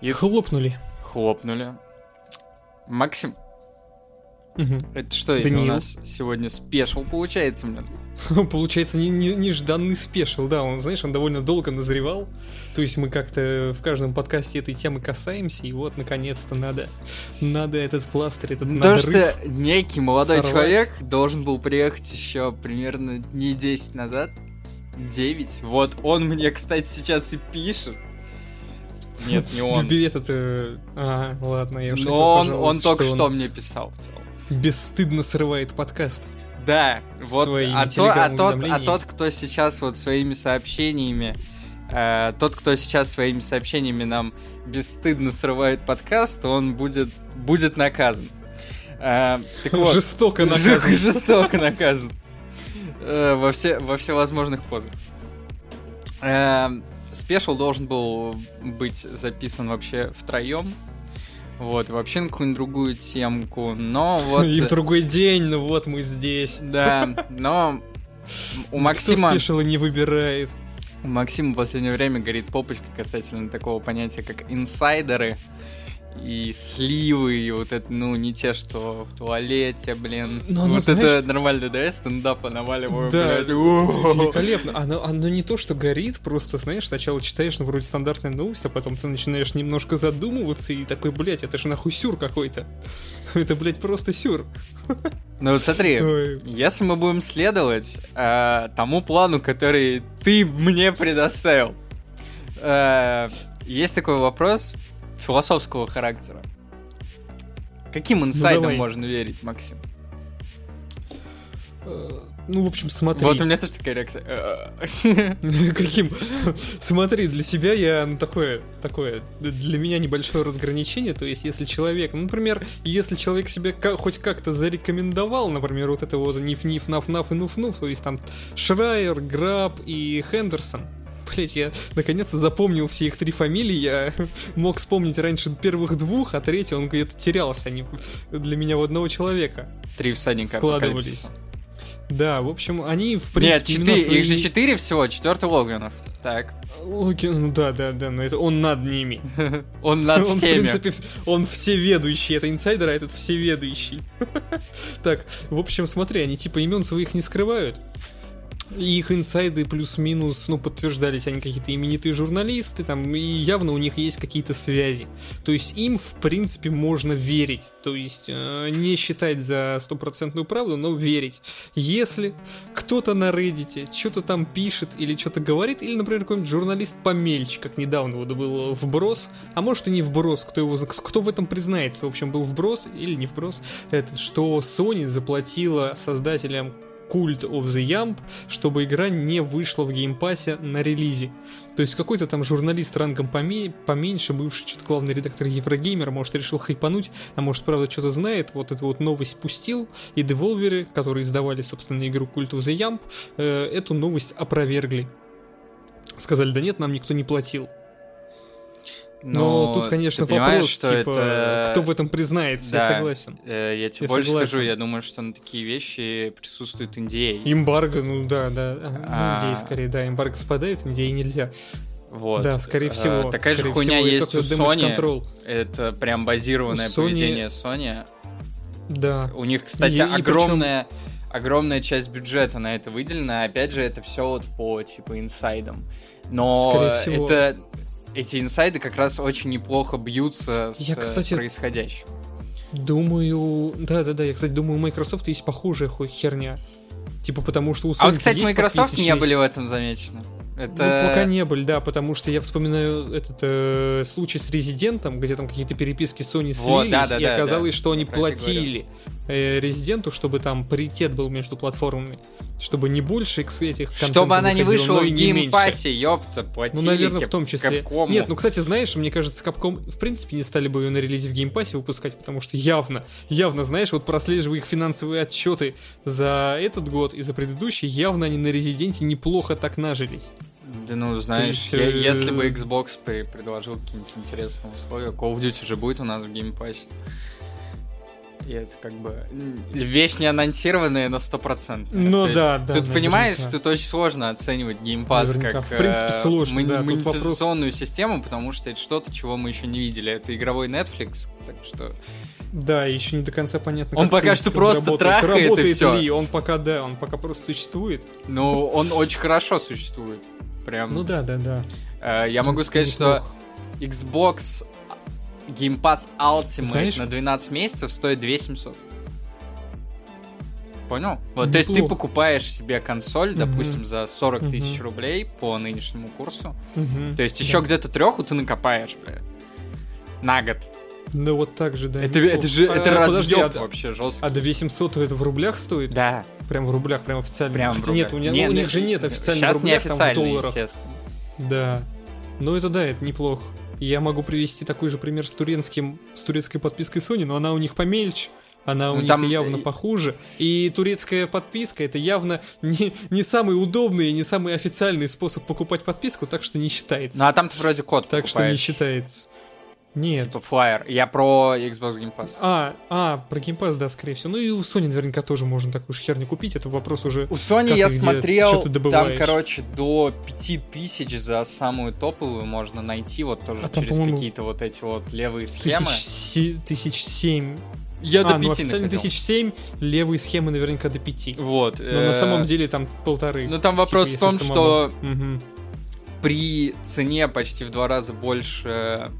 И Хлопнули. хлопнули. Максим, Мгм. это что это у нас сегодня special получается, блин? Получается, не- не- нежданный special, да, он, знаешь, он довольно долго назревал, то есть мы как-то в каждом подкасте этой темы касаемся, и вот, наконец-то, надо, надо этот пластырь, этот Потому надрыв. что некий молодой сорвать. человек должен был приехать еще примерно дней 10 назад. 9. Вот он мне, кстати, сейчас и пишет. Нет, не он. Б- Этот, э, а, ладно, я уж Но он, он только что он мне писал в целом. бесстыдно срывает подкаст. Да, вот, а, то- а тот, а тот, кто сейчас вот своими сообщениями, э, тот, кто сейчас своими сообщениями нам бесстыдно срывает подкаст, он будет, будет наказан. Э, так вот, Жестоко наказан. жестоко наказан. Э, во, все, во всевозможных позах. Э, Спешл должен был быть записан вообще втроем. Вот, вообще на какую-нибудь другую темку. Но вот... И в другой день, ну вот мы здесь. Да, но у Кто Максима, спешила не выбирает. у Максима в последнее время горит попочка касательно такого понятия, как инсайдеры и сливы, и вот это, ну, не те, что в туалете, блин. Ну, оно, вот знаешь- это нормально, да, я стендапа наваливаю, Да, блядь. Великолепно. Оно, оно не то, что горит, просто, знаешь, сначала читаешь, ну, вроде стандартная новость, а потом ты начинаешь немножко задумываться и такой, блядь, это же нахуй сюр какой-то. Это, блядь, просто сюр. Ну вот смотри, Ой. если мы будем следовать э, тому плану, который ты мне предоставил, э, есть такой вопрос философского характера. Каким инсайдам давай. можно верить, Максим? Э, Ну, в общем, смотри. Вот у меня тоже такая реакция. Каким? Смотри, для себя я, ну, такое, такое, для меня небольшое разграничение, то есть, если человек, ну, например, если человек себе ка- хоть как-то зарекомендовал, например, вот это вот ниф-ниф, наф-наф и нуф-нуф, то есть, там, Шрайер, Граб и Хендерсон, Блять, я наконец-то запомнил все их три фамилии, я мог вспомнить раньше первых двух, а третий, он где-то терялся, они для меня в одного человека Три всадника складывались. апокалипсиса. Да, в общем, они, в Нет, принципе, имена четыре, их же свои- четыре всего, четвертый Логвинов. Так. Луки, ну да, да, да, но это он над ними. Он над он, всеми. в принципе, он всеведущий. Это инсайдер, а этот всеведущий. Так, в общем, смотри, они типа имен своих не скрывают. Их инсайды плюс-минус, ну, подтверждались они какие-то именитые журналисты, там, и явно у них есть какие-то связи. То есть им, в принципе, можно верить. То есть э, не считать за стопроцентную правду, но верить. Если кто-то на Reddit что-то там пишет или что-то говорит, или, например, какой-нибудь журналист помельче, как недавно вот был вброс, а может и не вброс, кто его, кто в этом признается, в общем, был вброс или не вброс, этот, что Sony заплатила создателям Cult of the Lamb, чтобы игра не вышла в Game Pass е на релизе. То есть какой-то там журналист рангом поме- поменьше, бывший что-то главный редактор Еврогеймера, может решил хайпануть, а может правда что-то знает, вот эту вот новость пустил, и деволверы, которые издавали, собственно, игру Cult of the Yamp, э, эту новость опровергли. Сказали, да нет, нам никто не платил. Но тут, конечно, Ну, ты понимаешь, вопрос, что типа, это... кто в этом признается, Да. я согласен. Э, Я тебе Я больше согласен. скажу, я думаю, что на такие вещи присутствует NDA. Эмбарго, ну да, да, а, А. NDA скорее, да, эмбарго спадает, NDA нельзя. Вот. Да, скорее Э, всего. Такая же скорее хуйня всего, есть у Sony. control. Это прям базированное Sony- поведение Sony. Да. У них, кстати, И- и причем- огромная, огромная часть бюджета на это выделена. Опять же, это все вот по типа инсайдам. Но Скорее всего. это эти инсайды как раз очень неплохо бьются с Я, кстати, происходящим. Думаю, да-да-да, я, кстати, думаю, у Microsoft есть похожая хуй херня. Типа потому что у Sony А вот, кстати, Microsoft не были в этом замечены. Это... Ну, пока не были, да, потому что я вспоминаю этот э, случай с Резидентом, где там какие-то переписки Sony Вот, слились, да, да, и да, оказалось, да. что они платили э, Резиденту, чтобы там паритет был между платформами, чтобы не больше этих Чтобы она не вышла в Game Pass е, ёпта, платили Ну, наверное, в том числе. Capcom у. Нет, ну, кстати, знаешь, мне кажется, Capcom в принципе не стали бы ее на релизе в Game Pass е выпускать, потому что явно, явно, знаешь, вот прослеживая их финансовые отчеты за этот год и за предыдущий, явно они на Резиденте неплохо так нажились. Да ну, знаешь, есть, я- э, если бы Xbox при- предложил какие-нибудь интересные условия, Call of Duty же будет у нас в Game Pass е. И это как бы вещь не анонсированная, но стопроцентная. Ну То есть да, да. Тут понимаешь, наверняка. тут очень сложно оценивать Game Pass Наверняка. как В принципе, э, сложно, мони- да, монетизационную систему, потому что это что-то, чего мы еще не видели. Это игровой Netflix, так что... Да, еще не до конца понятно. Он пока что просто работает. трахает, и Работает всё. ли, он пока, да, он пока просто существует. Ну, он очень хорошо существует. Прям. Ну да, да, да. Э, Я могу сказать, что неплохо. Xbox Game Pass Ultimate Знаешь- на 12 месяцев стоит 2700. Понял? Вот, то есть ты Неплохо. покупаешь себе консоль, Мгм. допустим, за 40 Мгм. тысяч рублей по нынешнему курсу. Мгм. То есть еще Да. где-то треху ты накопаешь, бля. На год. Да вот так же, да. Это, неплохо. это же А, это подожди, разъеб а- вообще жестко. А до 800 это в рублях стоит? Да, Прям в рублях, прям официально. прям Хотя нет, у, них- Не, у ну, них же нет официально Сейчас в рублях, там в долларах. естественно. Да. Ну это да, это неплохо. Я могу привести такой же пример с турецким, с турецкой подпиской Sony, но она у них помельче. Она у Ну, них там, явно похуже. И турецкая подписка это явно не, не самый удобный и не самый официальный способ покупать подписку, так что не считается. Ну а там ты вроде код так что не покупаешь, считается. Нет. Типа флайер. Я про Xbox Game Pass. А, а, про Game Pass, да, скорее всего. Ну и у Sony наверняка тоже можно такую же херню купить. Это вопрос уже... У Sony я где? смотрел, там, короче, до 5000 за самую топовую можно найти, вот тоже А там, через какие-то вот эти вот левые схемы. Тысяч, се- тысяч семь. Я а, до ну 5 официально тысяч семь, левые схемы наверняка до пяти. Вот. Но э, на самом деле там полторы. Ну там вопрос Типа, в том, если что Мгм. при цене почти в два раза больше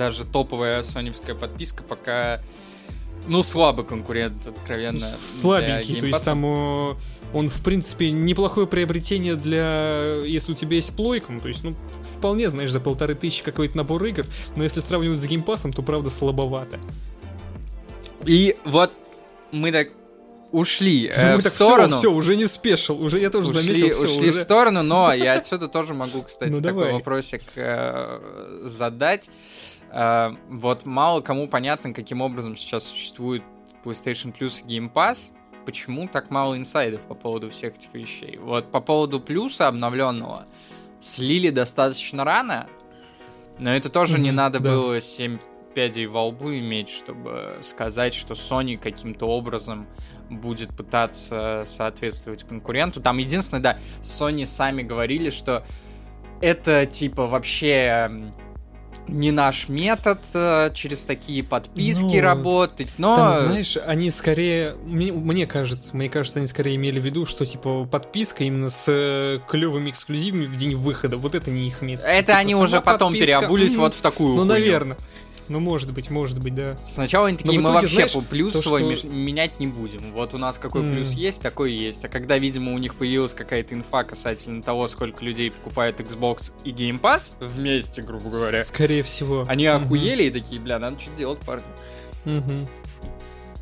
даже топовая соневская подписка пока ну слабый конкурент откровенно Ну, Слабенький, то есть там э, он, в принципе, неплохое приобретение для, если у тебя есть плойка, ну, то есть, ну, вполне, знаешь, за полторы тысячи какой-то набор игр, но если сравнивать с геймпасом, то, правда, слабовато. и вот мы так ушли э, Мы в так, сторону все, уже не спешил, уже я тоже ушли, заметил, все, ушли в уже... сторону, но я отсюда тоже могу, кстати, Ну, такой давай. вопросик э, задать. Э, вот мало кому понятно, каким образом сейчас существует PlayStation Plus и Game Pass. Почему так мало инсайдов по поводу всех этих вещей? Вот по поводу плюса обновленного слили достаточно рано, но это тоже не Мгм, надо да. было 7 пядей во лбу иметь, чтобы сказать, что Sony каким-то образом будет пытаться соответствовать конкуренту. Там единственное, да, Sony сами говорили, что это типа вообще не наш метод э, через такие подписки Ну, работать, но... Там, знаешь, они скорее, мне, мне кажется, мне кажется, они скорее имели в виду, что типа подписка именно с э, клевыми эксклюзивами в день выхода, вот это не их метод. это Типа, они уже потом подписка, переобулись мгм. вот в такую Ну, хуйню. наверное. Ну, может быть, может быть, да. Сначала они такие, мы итоге, вообще знаешь, плюс то, свой что- менять не будем. Вот у нас какой М. плюс есть, такой есть. А когда, видимо, у них появилась какая-то инфа касательно того, сколько людей покупают Xbox и Game Pass вместе, грубо говоря, Скорее всего. они Мгм. охуели и такие, бля, надо что-то делать, парни. Мгм.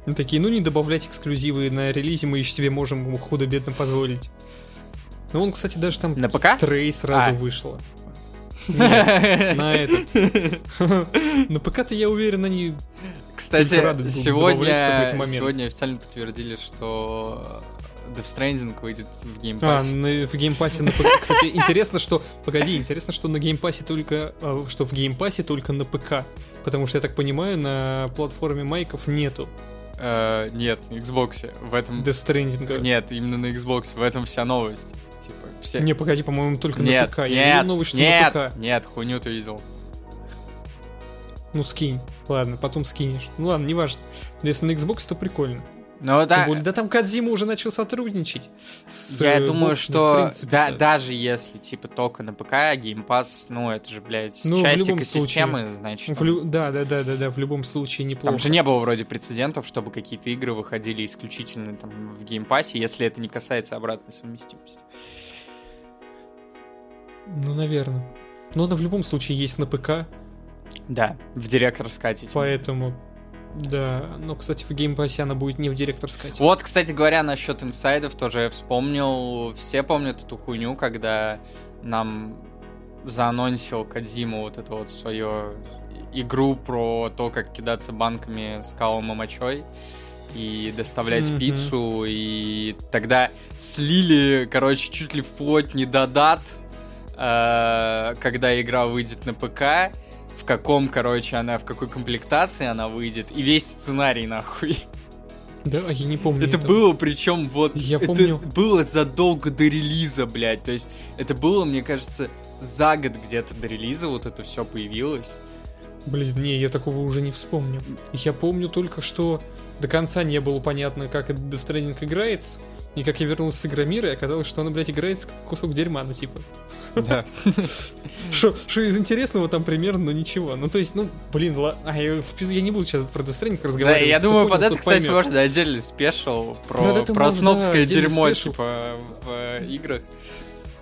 Ну, такие, ну не добавлять эксклюзивы на релизе мы еще себе можем худо-бедно позволить. Ну, он, кстати, даже там На ПК? Стрей сразу А. вышло. Нет, на этот. На ПК-то, я уверен, они... Кстати, сегодня, сегодня официально подтвердили, что Death Stranding выйдет в Game А, на- в Game Pass е на ПК. Кстати, интересно, что... Погоди, интересно, что на Game Pass е только... а, Что в Game Pass е только на ПК. Потому что, я так понимаю, на платформе майков нету Э, нет, на Xbox. В этом... Death Stranding. Нет, именно на Xbox. В этом вся новость. Типа, все... Не, погоди, по-моему, только на нет, ПК. Я нет, видел новость, что нет, на ПК. нет, хуйню ты видел. Ну, скинь. Ладно, потом скинешь. Ну ладно, неважно. Если на Xbox, то прикольно. Ну Тем да, более, да там Кадзима уже начал сотрудничать. с, я э, думаю, боксом, что принципе, да, да. даже если типа только на ПК, Pass, ну это же, блядь, Ну, часть экосистемы, значит. В лю- Да, да, да, да, да, в любом случае неплохо. Там же не было вроде прецедентов, чтобы какие-то игры выходили исключительно там в Game Pass е, если это не касается обратной совместимости. Ну, наверное. Но она в любом случае есть на ПК, Да, в director's cut есть. поэтому... Да, но, кстати, в Game Pass е она будет не в директорской. Вот, кстати говоря, насчет инсайдов тоже я вспомнил. Все помнят эту хуйню, когда нам заанонсил Кадзиму вот эту вот свою игру про то, как кидаться банками с калом и мочой и доставлять Мгм. пиццу, и тогда слили, короче, чуть ли вплоть не до дат э, когда игра выйдет на ПК, в каком, короче, она, в какой комплектации она выйдет, и весь сценарий нахуй. Да, я не помню. Это этого. было, причем вот... Я это помню. было задолго до релиза, блядь. То есть это было, мне кажется, за год где-то до релиза вот это все появилось. Блин, не, я такого уже не вспомню. Я помню только, что до конца не было понятно, как этот Death Stranding играется. И как я вернулся с Игромира, и оказалось, что она, блядь, играется как кусок дерьма, ну типа. Да. Что из интересного там примерно, но ничего. Ну то есть, ну, блин, а, я, не буду сейчас про Death Stranding Да, разговаривать. я думаю, под это, кстати, можно отдельный спешл про, да, снобское дерьмо, типа, в э, играх.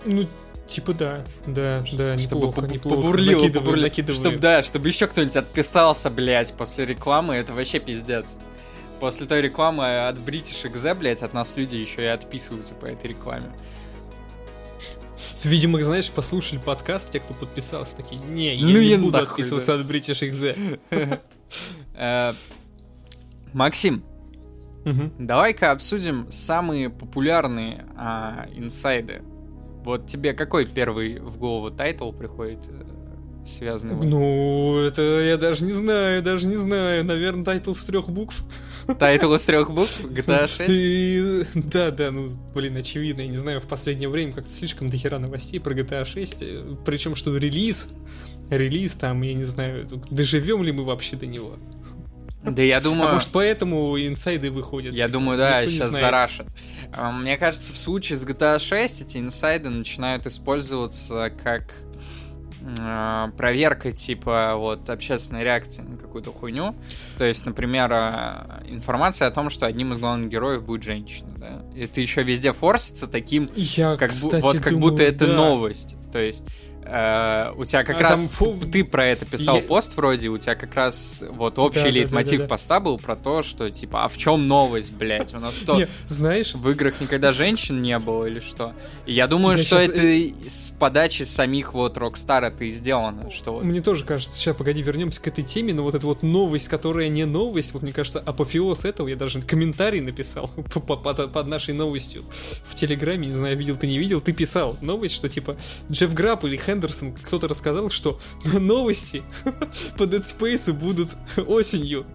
Ну, типа да, да, да, чтобы неплохо, неплохо. побурлило, Накидываю, побурлило. накидываю. Чтобы, да, чтобы еще кто-нибудь отписался, блядь, после рекламы, это вообще пиздец. После той рекламы от British XZ, блядь, от нас люди еще и отписываются по этой рекламе. Видимо, знаешь, послушали подкаст, те, кто подписался, такие, не, я Ну не и буду нахуй, отписываться от British XZ. Э, Максим, давай-ка обсудим самые популярные а, инсайды. Вот тебе какой первый в голову title приходит, э, связанный? Ну, это я даже не знаю, даже не знаю. Наверное, title с трех букв. Title из трех букв? GTA 6? И, да, да, ну, блин, очевидно. Я не знаю, в последнее время как-то слишком дохера новостей про GTA 6. Причем, что релиз, релиз там, я не знаю, доживем ли мы вообще до него. Да я А думаю... может, поэтому инсайды выходят. Я типа, думаю, да, сейчас за rush ат. А, Мне кажется, в случае с GTA 6 эти инсайды начинают использоваться как а, проверка типа вот общественной реакции на какую-то хуйню. То есть, например, а, информация о том, что одним из главных героев будет женщина, да. Это еще везде форсится таким, Я, как, бу- кстати, вот как думаю, будто это да. новость. То есть э, у тебя как А раз там ты, ты про это писал Я- пост вроде, у тебя как раз вот общий Да, лейтмотив да, да, да. поста был про то, что типа, а в чем новость, блядь? У нас что, Не, знаешь, в играх никогда женщин не было или что? И я думаю, Я что щас, это с подачи самих вот Rockstar это и сделано, что Мне тоже кажется, сейчас, погоди, вернемся к этой теме, но вот эта вот новость, которая не новость, вот мне кажется, апофеоз этого, я даже комментарий написал по- по- под, под нашей новостью в Телеграме, не знаю, видел ты, не видел, ты писал новость, что типа Джефф Грапп или Хендерсон, кто-то рассказал, что новости по Dead Space будут осенью.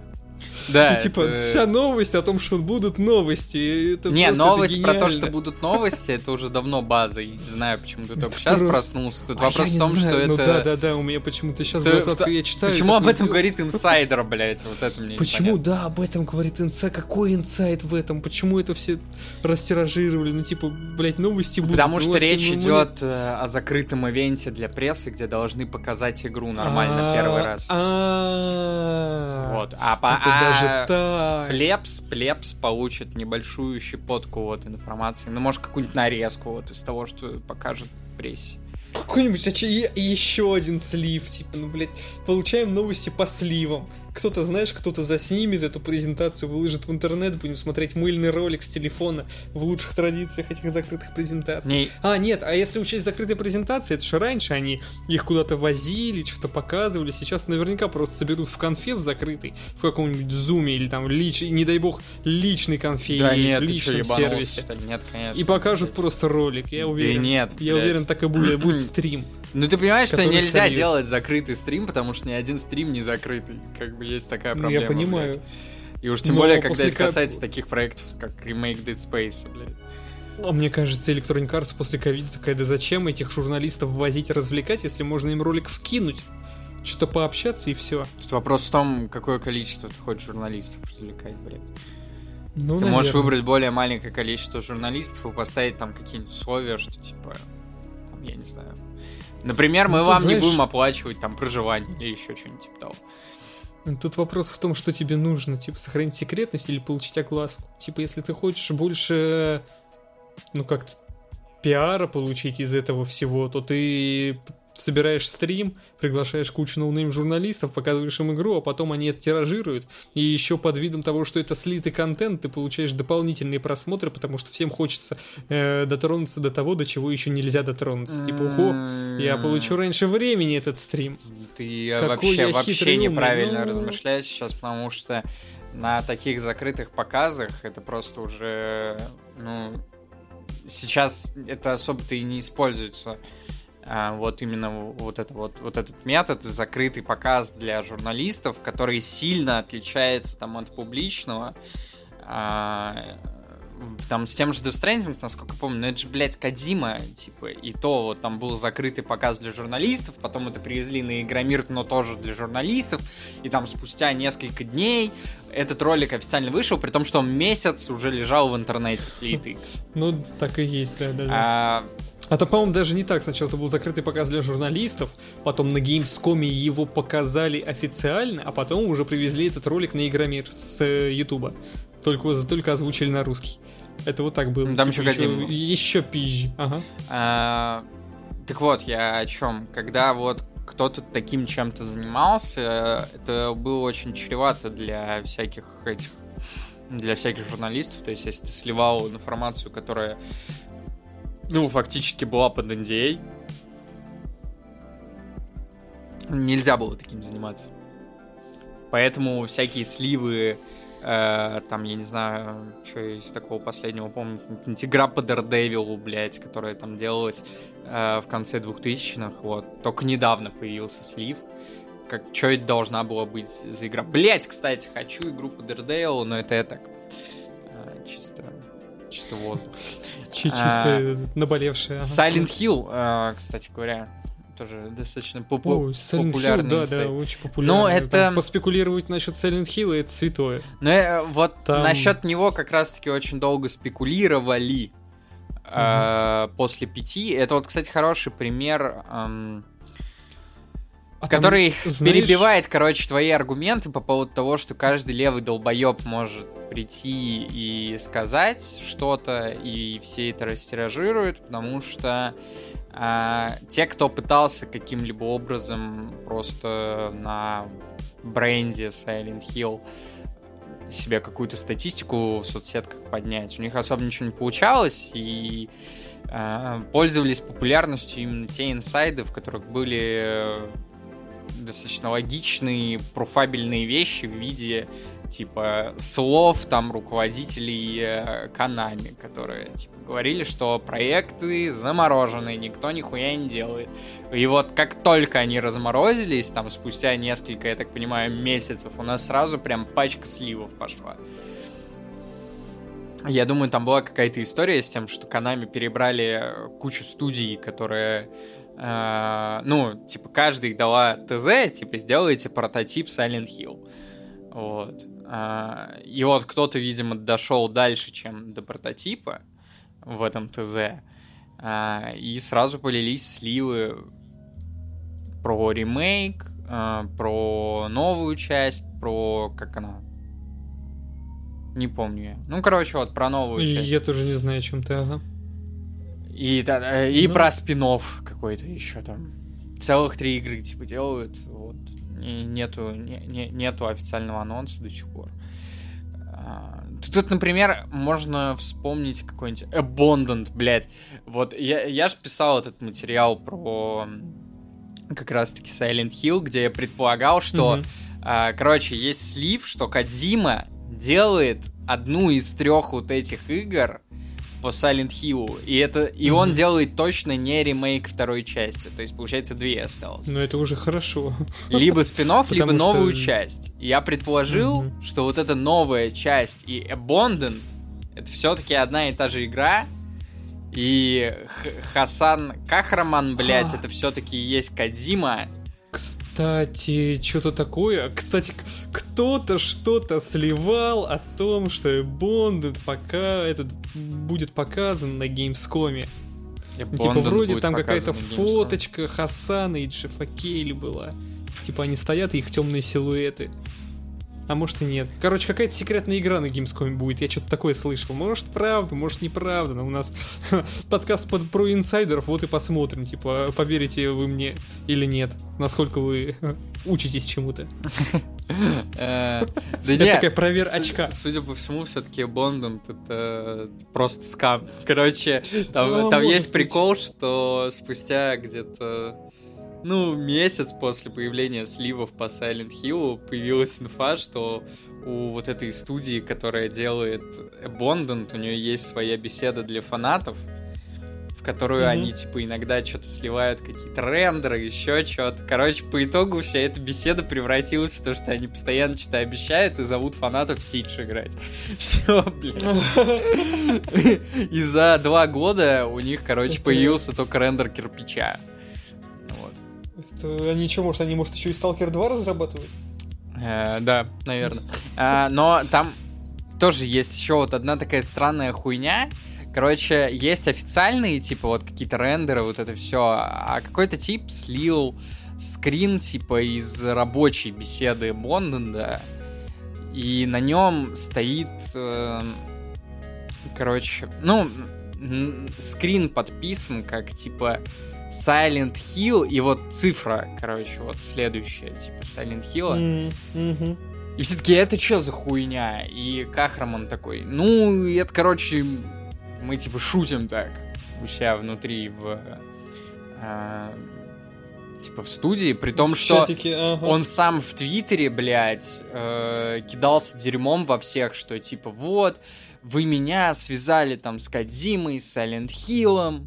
Да, И, типа, это- вся новость о том, что будут новости. Это Не, просто, новость это про то, что будут новости, это уже давно база. Не знаю, почему ты только Это сейчас просто- проснулся. Тут А вопрос в том, знаю, что ну это... да, да, да, у меня почему-то сейчас Ты- глаза, в- я читаю. Почему об этом «Ё- говорит инсайдер, блядь? Вот это мне Почему, да, об этом говорит инсайт? Какой инсайт в этом? Почему это все растиражировали? Ну, типа, блядь, новости будут. Потому ну, что речь ну, идет э, о закрытом ивенте для прессы, где должны показать игру нормально А, первый раз. а, Вот. А, а даже так. Плебс, плебс получит небольшую щепотку вот информации. Ну, может, какую-нибудь нарезку вот из того, что покажет прессе. Какой-нибудь а еще один слив, типа, ну, блядь, получаем новости по сливам. Кто-то, знаешь, кто-то заснимет эту презентацию, выложит в интернет, будем смотреть мыльный ролик с телефона в лучших традициях этих закрытых презентаций. Не, А, нет, а если учесть закрытые презентации, это же раньше они их куда-то возили, что-то показывали, сейчас наверняка просто соберут в конфе в закрытый, в каком-нибудь зуме или там, лич... не дай бог, личный конфе да или нет, в что, личном сервисе. что ли? Нет, конечно. И покажут блядь. просто ролик, я уверен. Да нет, Я блядь. уверен, так и будет, будет стрим. Ну ты понимаешь, что нельзя сольют. делать закрытый стрим, потому что ни один стрим не закрытый. Как бы есть такая Ну, проблема. я понимаю. блядь. И уж тем Но более, когда это касается таких проектов, как ремейк Dead Space, блядь. А мне кажется, Electronic Arts после ковида такая, да зачем этих журналистов возить и развлекать, если можно им ролик вкинуть, что-то пообщаться и все. Тут вопрос в том, какое количество ты хочешь журналистов развлекать, блядь. Ну, Ты можешь наверное. выбрать более маленькое количество журналистов и поставить там какие-нибудь условия, что типа, там, я не знаю. Например, мы Ну, вам знаешь- не будем оплачивать там проживание или еще что-нибудь типа того. Тут вопрос в том, что тебе нужно, типа, сохранить секретность или получить огласку. Типа, если ты хочешь больше, ну, как-то пиара получить из этого всего, то ты собираешь стрим, приглашаешь кучу no-name журналистов, показываешь им игру, а потом они это тиражируют. И еще под видом того, что это слитый контент, ты получаешь дополнительные просмотры, потому что всем хочется э, дотронуться до того, до чего еще нельзя дотронуться. Типа, ого, я получу раньше времени этот стрим. Ты Какой вообще, вообще хитрый, умный, неправильно ну. размышляешь сейчас, потому что на таких закрытых показах это просто уже, ну, сейчас это особо-то и не используется а, вот именно вот, это вот, вот этот метод, закрытый показ для журналистов, который сильно отличается там от публичного. А, там с тем же Death Stranding, насколько помню, ну это же, блядь, Кадима, типа, и то вот там был закрытый показ для журналистов, потом это привезли на Игромир, но тоже для журналистов, и там спустя несколько дней этот ролик официально вышел, при том, что он месяц уже лежал в интернете слитый. Ну, так и есть, да, да. А, то, по-моему, даже не так. Сначала это был закрытый показ для журналистов, потом на Gamescom его показали официально, а потом уже привезли этот ролик на Игромир с э, Ютуба. Только, только озвучили на русский. Это вот так было. Там типа, еще, еще, еще пизжи. Ага. А, так вот, я о чем? Когда вот кто-то таким чем-то занимался, это было очень чревато для всяких этих для всяких журналистов. То есть, если ты сливал информацию, которая, ну, фактически была под NDA, нельзя было таким заниматься. Поэтому всякие сливы Э, там, я не знаю, что из такого последнего помню, игра по Daredevil, блядь, которая там делалась э, в конце 2000-х, вот. Только недавно появился слив. Как, что это должна была быть за игра? Блять, кстати, хочу игру по Daredevil, но это я так, э, чисто, чисто воздух. Чисто наболевшая. Silent Hill, э, кстати говоря, тоже достаточно О, популярный. Hill, да, да, очень популярный. Но это... Там поспекулировать насчет Silent Hill, это святое. Ну, э, вот Там... насчет него как раз-таки очень долго спекулировали угу. э, после пяти. Это вот, кстати, хороший пример... Эм, а который там, знаешь... перебивает, короче, твои аргументы по поводу того, что каждый левый долбоеб может прийти и сказать что-то, и все это растиражируют, потому что а, те, кто пытался каким-либо образом просто на бренде Silent Hill себе какую-то статистику в соцсетках поднять, у них особо ничего не получалось, и э, пользовались популярностью именно те инсайды, в которых были достаточно логичные, профабельные вещи в виде типа слов там руководителей э, Канами, которые типа говорили, что проекты заморожены, никто нихуя не делает. И вот как только они разморозились, там спустя несколько, я так понимаю, месяцев, у нас сразу прям пачка сливов пошла. Я думаю, там была какая-то история с тем, что Канами перебрали кучу студий, которые э, ну, типа, каждый дала ТЗ, типа, сделайте прототип Silent Hill. Вот. Э, и вот кто-то, видимо, дошел дальше, чем до прототипа, в этом ТЗ. А, и сразу полились сливы про ремейк, а, про новую часть, про как она. Не помню я. Ну, короче, вот про новую и часть. Я тоже не знаю, чем ты, ага. И, да, и ну... про спин какой-то еще там. Целых три игры, типа, делают. Вот. И нету, не, не, нету официального анонса до сих пор. А, Тут, например, можно вспомнить какой-нибудь Abundant, блядь. Вот я, я же писал этот материал про как раз-таки Silent Hill, где я предполагал, что, mm-hmm. а, короче, есть слив, что Кадзима делает одну из трех вот этих игр, по Silent Hill. И, это, и mm-hmm. он делает точно не ремейк второй части. То есть, получается, две осталось. Ну, это уже хорошо. Либо спин либо новую часть. Я предположил, mm-hmm. что вот эта новая часть и Abandoned это все-таки одна и та же игра. И Х- Хасан Кахраман, блядь, это все-таки есть Кадзима. Кстати, что-то такое. Кстати, кто-то что-то сливал о том, что Бондед пока этот будет показан на Gamescom. Типа вроде там какая-то фоточка Хасана и Джеффа Кейли была. Типа они стоят, и их темные силуэты. А может и нет. Короче, какая-то секретная игра на Gamescom будет. Я что-то такое слышал. Может правда, может неправда. Но у нас подкаст под, про инсайдеров. Вот и посмотрим. Типа, поверите вы мне или нет. Насколько вы учитесь чему-то. Э, да нет. такая провер очка. Судя по всему, все-таки Бондом это просто скам. Короче, там есть прикол, что спустя где-то ну, месяц после появления сливов по Silent Hill появилась инфа, что у вот этой студии, которая делает Abandoned, у нее есть своя беседа для фанатов, в в которую mm-hmm. они, типа, иногда что-то сливают, какие-то рендеры, еще что-то. Короче, по итогу вся эта беседа превратилась в то, что они постоянно что-то обещают и зовут фанатов в Сидж играть. Все, блядь. И за два года у них, короче, появился только рендер кирпича. Это они что, может, они, может, еще и Stalker 2 разрабатывают? Э, да, наверное. А, но там тоже есть еще вот одна такая странная хуйня. Короче, есть официальные, типа, вот какие-то рендеры, вот это все, а какой-то тип слил скрин, типа, из рабочей беседы Бонденда, и на нем стоит, э, короче, ну, скрин подписан как, типа, Silent Hill, и вот цифра, короче, вот следующая, типа, Silent Hill. Mm-hmm. И все-таки это что за хуйня? И Кахраман такой, ну, это, короче, мы типа шутим так у себя внутри в э, типа в студии, при том, в что чатике, ага. он сам в Твиттере, блядь, э, кидался дерьмом во всех, что типа вот, вы меня связали там с Кадзимой, с Silent Hill,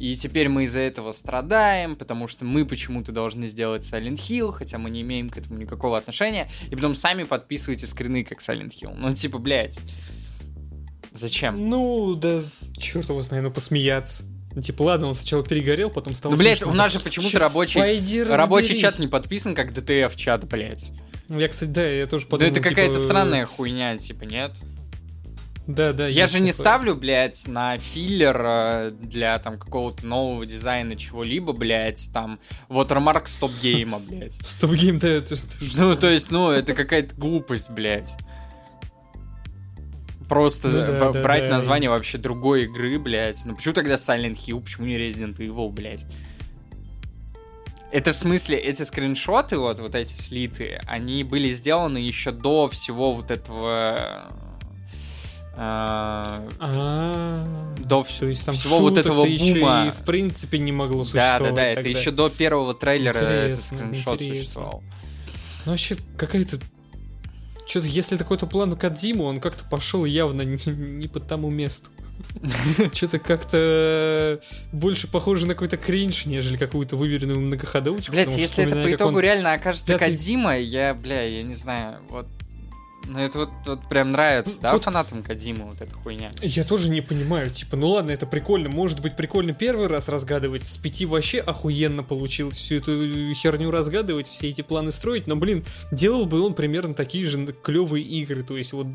и теперь мы из-за этого страдаем, потому что мы почему-то должны сделать Silent Hill, хотя мы не имеем к этому никакого отношения, и потом сами подписываете скрины как Silent Hill. Ну, типа, блядь, Зачем? Ну, да, черт его знает, ну посмеяться. Ну, типа, ладно, он сначала перегорел, потом стал... Ну, блядь, у нас же почему-то рабочий, рабочий чат не подписан, как DTF чат, блядь. Ну, я, кстати, да, я тоже подумал, Да это какая-то типа... странная хуйня, типа, нет? Да, да. Я же не ставлю, блядь, на filler э, для там какого-то нового дизайна чего-либо, блядь, там watermark StopGame а, блядь. StopGame, да, это... Ну, то есть, ну, это какая-то глупость, блядь просто ну, да, брать да, название да. вообще другой игры, блядь. Ну почему тогда Silent Hill, почему не Resident Evil, блядь? Это в смысле, эти скриншоты, вот, вот эти слиты, они были сделаны еще до всего вот этого... А, до То есть, всего вот этого бума. и в принципе не могло существовать. Да, да, да, это еще до первого трейлера этот скриншот существовал. Ну, вообще, какая-то что-то, если такой-то план Кадзиму, он как-то пошел явно не, не по тому месту. Что-то как-то больше похоже на какой-то кринж, нежели какую-то выверенную многоходовочку. Блять, если это по итогу реально окажется Кадима, я, бля, я не знаю, вот ну, это вот, вот прям нравится, да, вот, фанатам Кадима вот эта хуйня? Я тоже не понимаю, типа, ну ладно, это прикольно, может быть прикольно первый раз разгадывать, с пяти вообще охуенно получилось всю эту херню разгадывать, все эти планы строить, но, блин, делал бы он примерно такие же клевые игры, то есть вот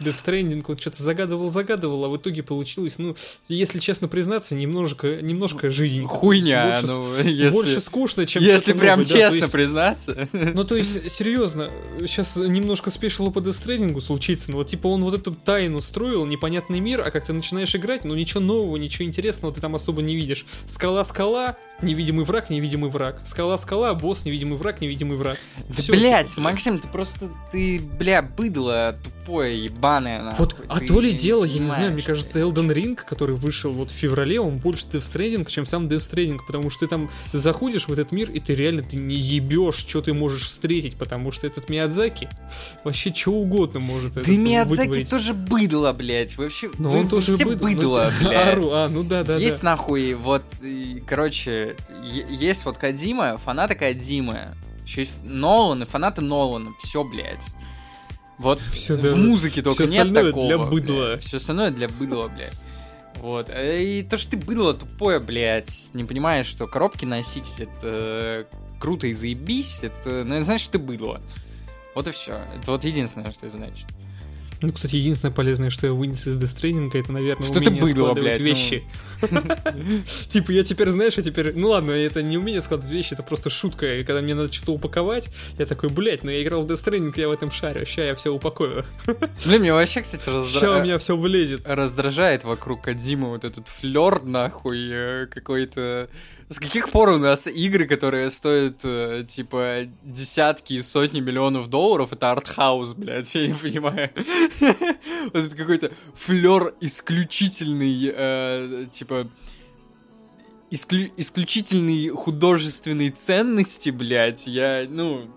Death Stranding он что-то загадывал, загадывал, а в итоге получилось, ну, если честно признаться, немножко, немножко жизнь. Хуйня, больше, ну, если... Больше скучно, чем Если прям новое, честно да, есть, признаться. Ну, то есть, серьезно, сейчас немножко спешило по Death Stranding случится, ну, вот, типа, он вот эту тайну строил, непонятный мир, а как ты начинаешь играть, ну, ничего нового, ничего интересного ты там особо не видишь. Скала-скала, невидимый враг, невидимый враг. Скала-скала, босс, невидимый враг, невидимый враг. Да, Всё, блядь, типа, Максим, ты просто, ты, бля, быдло тупое, ебаное, нахуй. Вот, а то ли дело, я не знаю, мне кажется, Elden Ring, который вышел вот в феврале, он больше Death Stranding, чем сам Death Stranding, потому что ты там заходишь в этот мир, и ты реально ты не ебешь, что ты можешь встретить, потому что этот Миядзаки вообще что угодно может Да Миядзаки вытворить. тоже быдло, блядь, вообще, Но вы, он тоже все быдло, быдло ну, блядь. Ару, а, ну да, да, Есть да. нахуй, вот, короче, есть вот Кадима, фанаты Кадимы, еще Нолан и фанаты Нолана, все, блядь. Вот все, в да, музыке только нет такого. для быдла. Блядь. Все остальное для быдла, блядь. Вот. И то, что ты быдло тупое, блядь, не понимаешь, что коробки носить, это э, круто и заебись, это, ну, знаешь, ты быдло. Вот и все. Это вот единственное, что это значит. Ну, кстати, единственное полезное, что я вынес из дестрейдинга, это, наверное, что умение было, складывать блядь, ну. вещи. Типа, я теперь, знаешь, я теперь... Ну ладно, это не умение складывать вещи, это просто шутка. И когда мне надо что-то упаковать, я такой, блядь, ну я играл в Death я в этом шарю, ща я все упакую. Блин, мне вообще, кстати, раздражает... Ща у меня все влезет. Раздражает вокруг Кадима вот этот флер, нахуй, э, какой-то с каких пор у нас игры, которые стоят, э, типа, десятки и сотни миллионов долларов, это артхаус, блядь, я не понимаю. Вот это какой-то флер исключительный, э, типа, исклю исключительной художественной ценности, блядь, я, ну,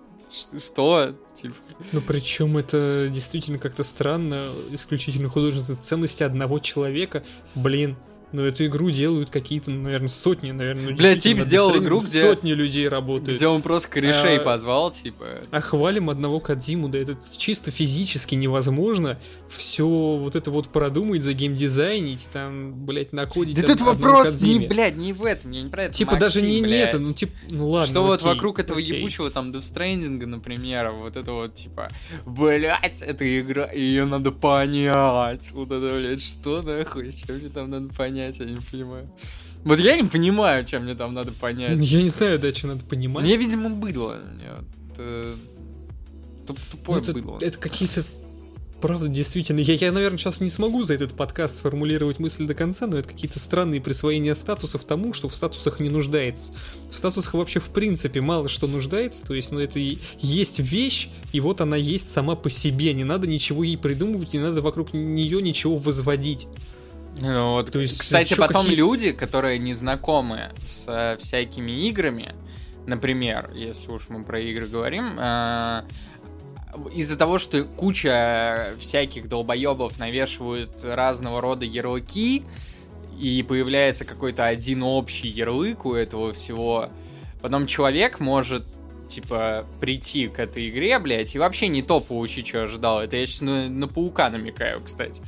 что? Типа. Ну, причем это действительно как-то странно, исключительно художественной ценности одного человека. Блин, Но эту игру делают какие-то, ну, наверное, сотни, наверное. Ну, Бля, тип сделал игру, где- Сотни людей работают. Где он просто корешей А, позвал, типа. А хвалим одного Кадзиму, да это чисто физически невозможно все вот это вот продумать, за геймдизайнить, там, блядь, накодить Да тут вопрос Кодзиме. не, блядь, не в этом, я не про это. Типа даже не, Максим, не блядь. это, ну типа, ну ладно. Что вот окей, вокруг этого окей. ебучего там Stranding, например, вот это вот типа, блять, эта игра, ее надо понять. Вот это, блядь, что нахуй, что мне там надо понять, я не понимаю. Вот я не понимаю, чем мне там надо понять. Я не знаю, да, что надо понимать. Мне, видимо, быдло. Мне вот, э, туп- Ну, Тупое это, быдло. это какие-то Правда, действительно, я, я, наверное, сейчас не смогу за этот подкаст сформулировать мысль до конца, но это какие-то странные присвоения статусов тому, что в статусах не нуждается. В статусах вообще в принципе мало что нуждается, то есть, ну это и есть вещь, и вот она есть сама по себе, не надо ничего ей придумывать, не надо вокруг нее ничего возводить. Ну, вот, То есть, кстати, потом какие- люди, которые не знакомы с э, всякими играми, например, если уж мы про игры говорим, э, из-за того, что куча всяких долбоебов навешивают разного рода ярлыки, и появляется какой-то один общий ярлык у этого всего, потом человек может типа, прийти к этой игре, блядь, и вообще не то получить, что ожидал. Это я сейчас на, на паука намекаю, кстати.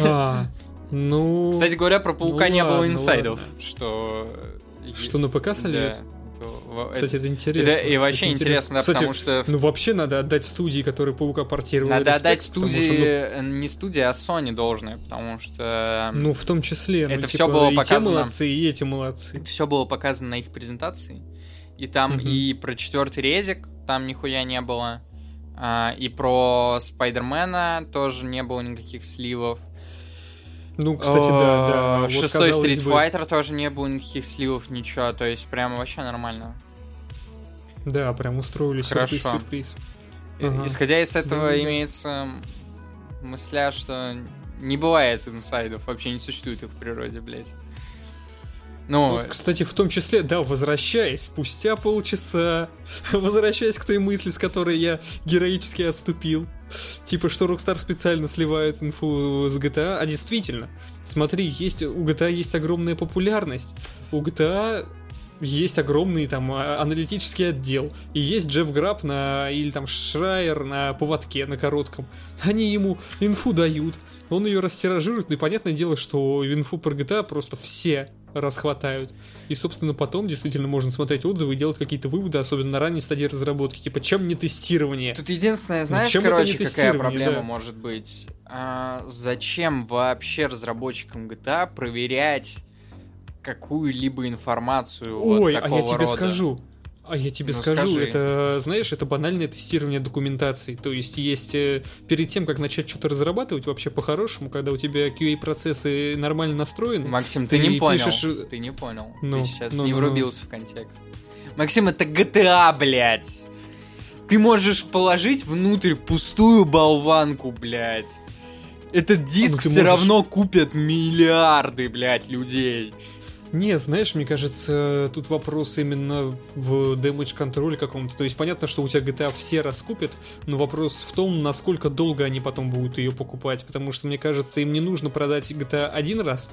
А, ну... Кстати говоря, про паука ну не было инсайдов, ладно. что... Что на ПК сольют? Да. То Кстати, это это- интересно. это и вообще Это интересно, да, Кстати, потому что Ну вообще надо отдать студии, которые Паука портировали. надо респект, отдать потому что, студии, ну, э, не студии, а Sony должное, потому что Ну, в том числе. ну, Это типа, всё было и показано. те молодцы, и эти молодцы. это все было показано на их презентации. И там Мгм. и про четвертый резик там нихуя не было. а, и про Спайдермена тоже не было никаких сливов. Ну, кстати, да, да. Вот, Шестой Street бы, Fighter тоже не было никаких сливов, ничего. То есть прям вообще нормально. Да, прям устроили Хорошо. И- Ага. Исходя из этого имеется мысля, что не бывает инсайдов, вообще не существует их в природе, блядь. Ну, Ну, кстати, в том числе, да, возвращаясь спустя полчаса, возвращаясь к той мысли, с которой я героически отступил, типа, что Rockstar специально сливает инфу с GTA, а действительно, смотри, есть, у GTA есть огромная популярность, у GTA есть огромный там а- аналитический отдел, и есть Джефф Граб на, или там Шрайер на поводке, на коротком, они ему инфу дают, он ее растиражирует, и понятное дело, что инфу про GTA просто все расхватают. И, собственно, потом действительно можно смотреть отзывы и делать какие-то выводы, особенно на ранней стадии разработки. Типа, чем не тестирование? Тут единственное, знаешь, чем короче, какая проблема да. может быть? А, зачем вообще разработчикам GTA проверять какую-либо информацию вот Ой, а такого я тебе рода? скажу. А я тебе Ну, скажу, скажи. это, знаешь, это банальное тестирование документации. То есть есть э, перед тем, как начать что-то разрабатывать, вообще по-хорошему, когда у тебя QA-процессы нормально настроены, Максим, ты, Ты не понял. пишешь, э, Ты не понял. ну, ты сейчас ну, не ну, ну. врубился в контекст. Максим, это GTA, блядь. Ты можешь положить внутрь пустую болванку, блядь. Этот диск Ну, все можешь- равно купят миллиарды, блядь, людей. Не, знаешь, мне кажется, тут вопрос именно в damage контроле каком-то. То есть понятно, что у тебя GTA все раскупят, но вопрос в том, насколько долго они потом будут ее покупать. Потому что, мне кажется, им не нужно продать GTA один раз,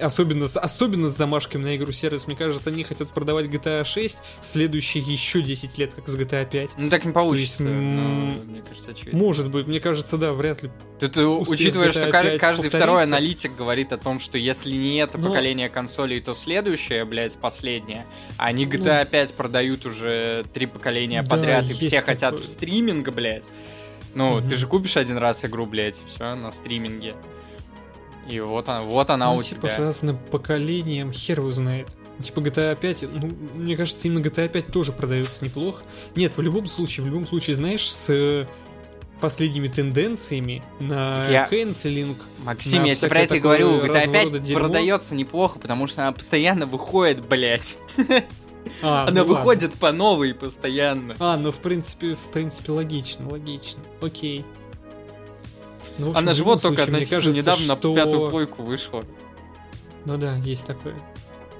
особенно особенно с замашками на игру сервис. Мне кажется, они хотят продавать GTA 6 следующие еще 10 лет, как с GTA 5. Ну так не получится. есть, ну, мне кажется, очевидно. Может быть, мне кажется, да, вряд ли. Тут, учитывая, что GTA ка- 5 каждый второй повторится. аналитик говорит о том, что если не это Но- поколение консолей, то следующее, блядь, последнее. А они Ну- GTA 5 продают уже три поколения Да, подряд, и все хотят такое. в стриминг, блядь. Ну, Мгм. ты же купишь один раз игру, блядь, и все, на стриминге. И вот она, вот она ну, у типа, тебя. разным поколением, хер его знает. Типа GTA 5, ну, мне кажется, именно GTA 5 тоже продается неплохо. Нет, в любом случае, в любом случае, знаешь, с э, последними тенденциями на Я- канцелинг. Максим, на я тебе про это говорю, GTA разного 5 рода дерьмо. продается неплохо, потому что она постоянно выходит, блядь. А, Она ну ладно. выходит по новой постоянно. А, ну в принципе, в принципе, логично, логично. Окей. Ну, общем, Она же вот только случае, относительно кажется, недавно что- на пятую плойку вышла. Ну да, есть такое.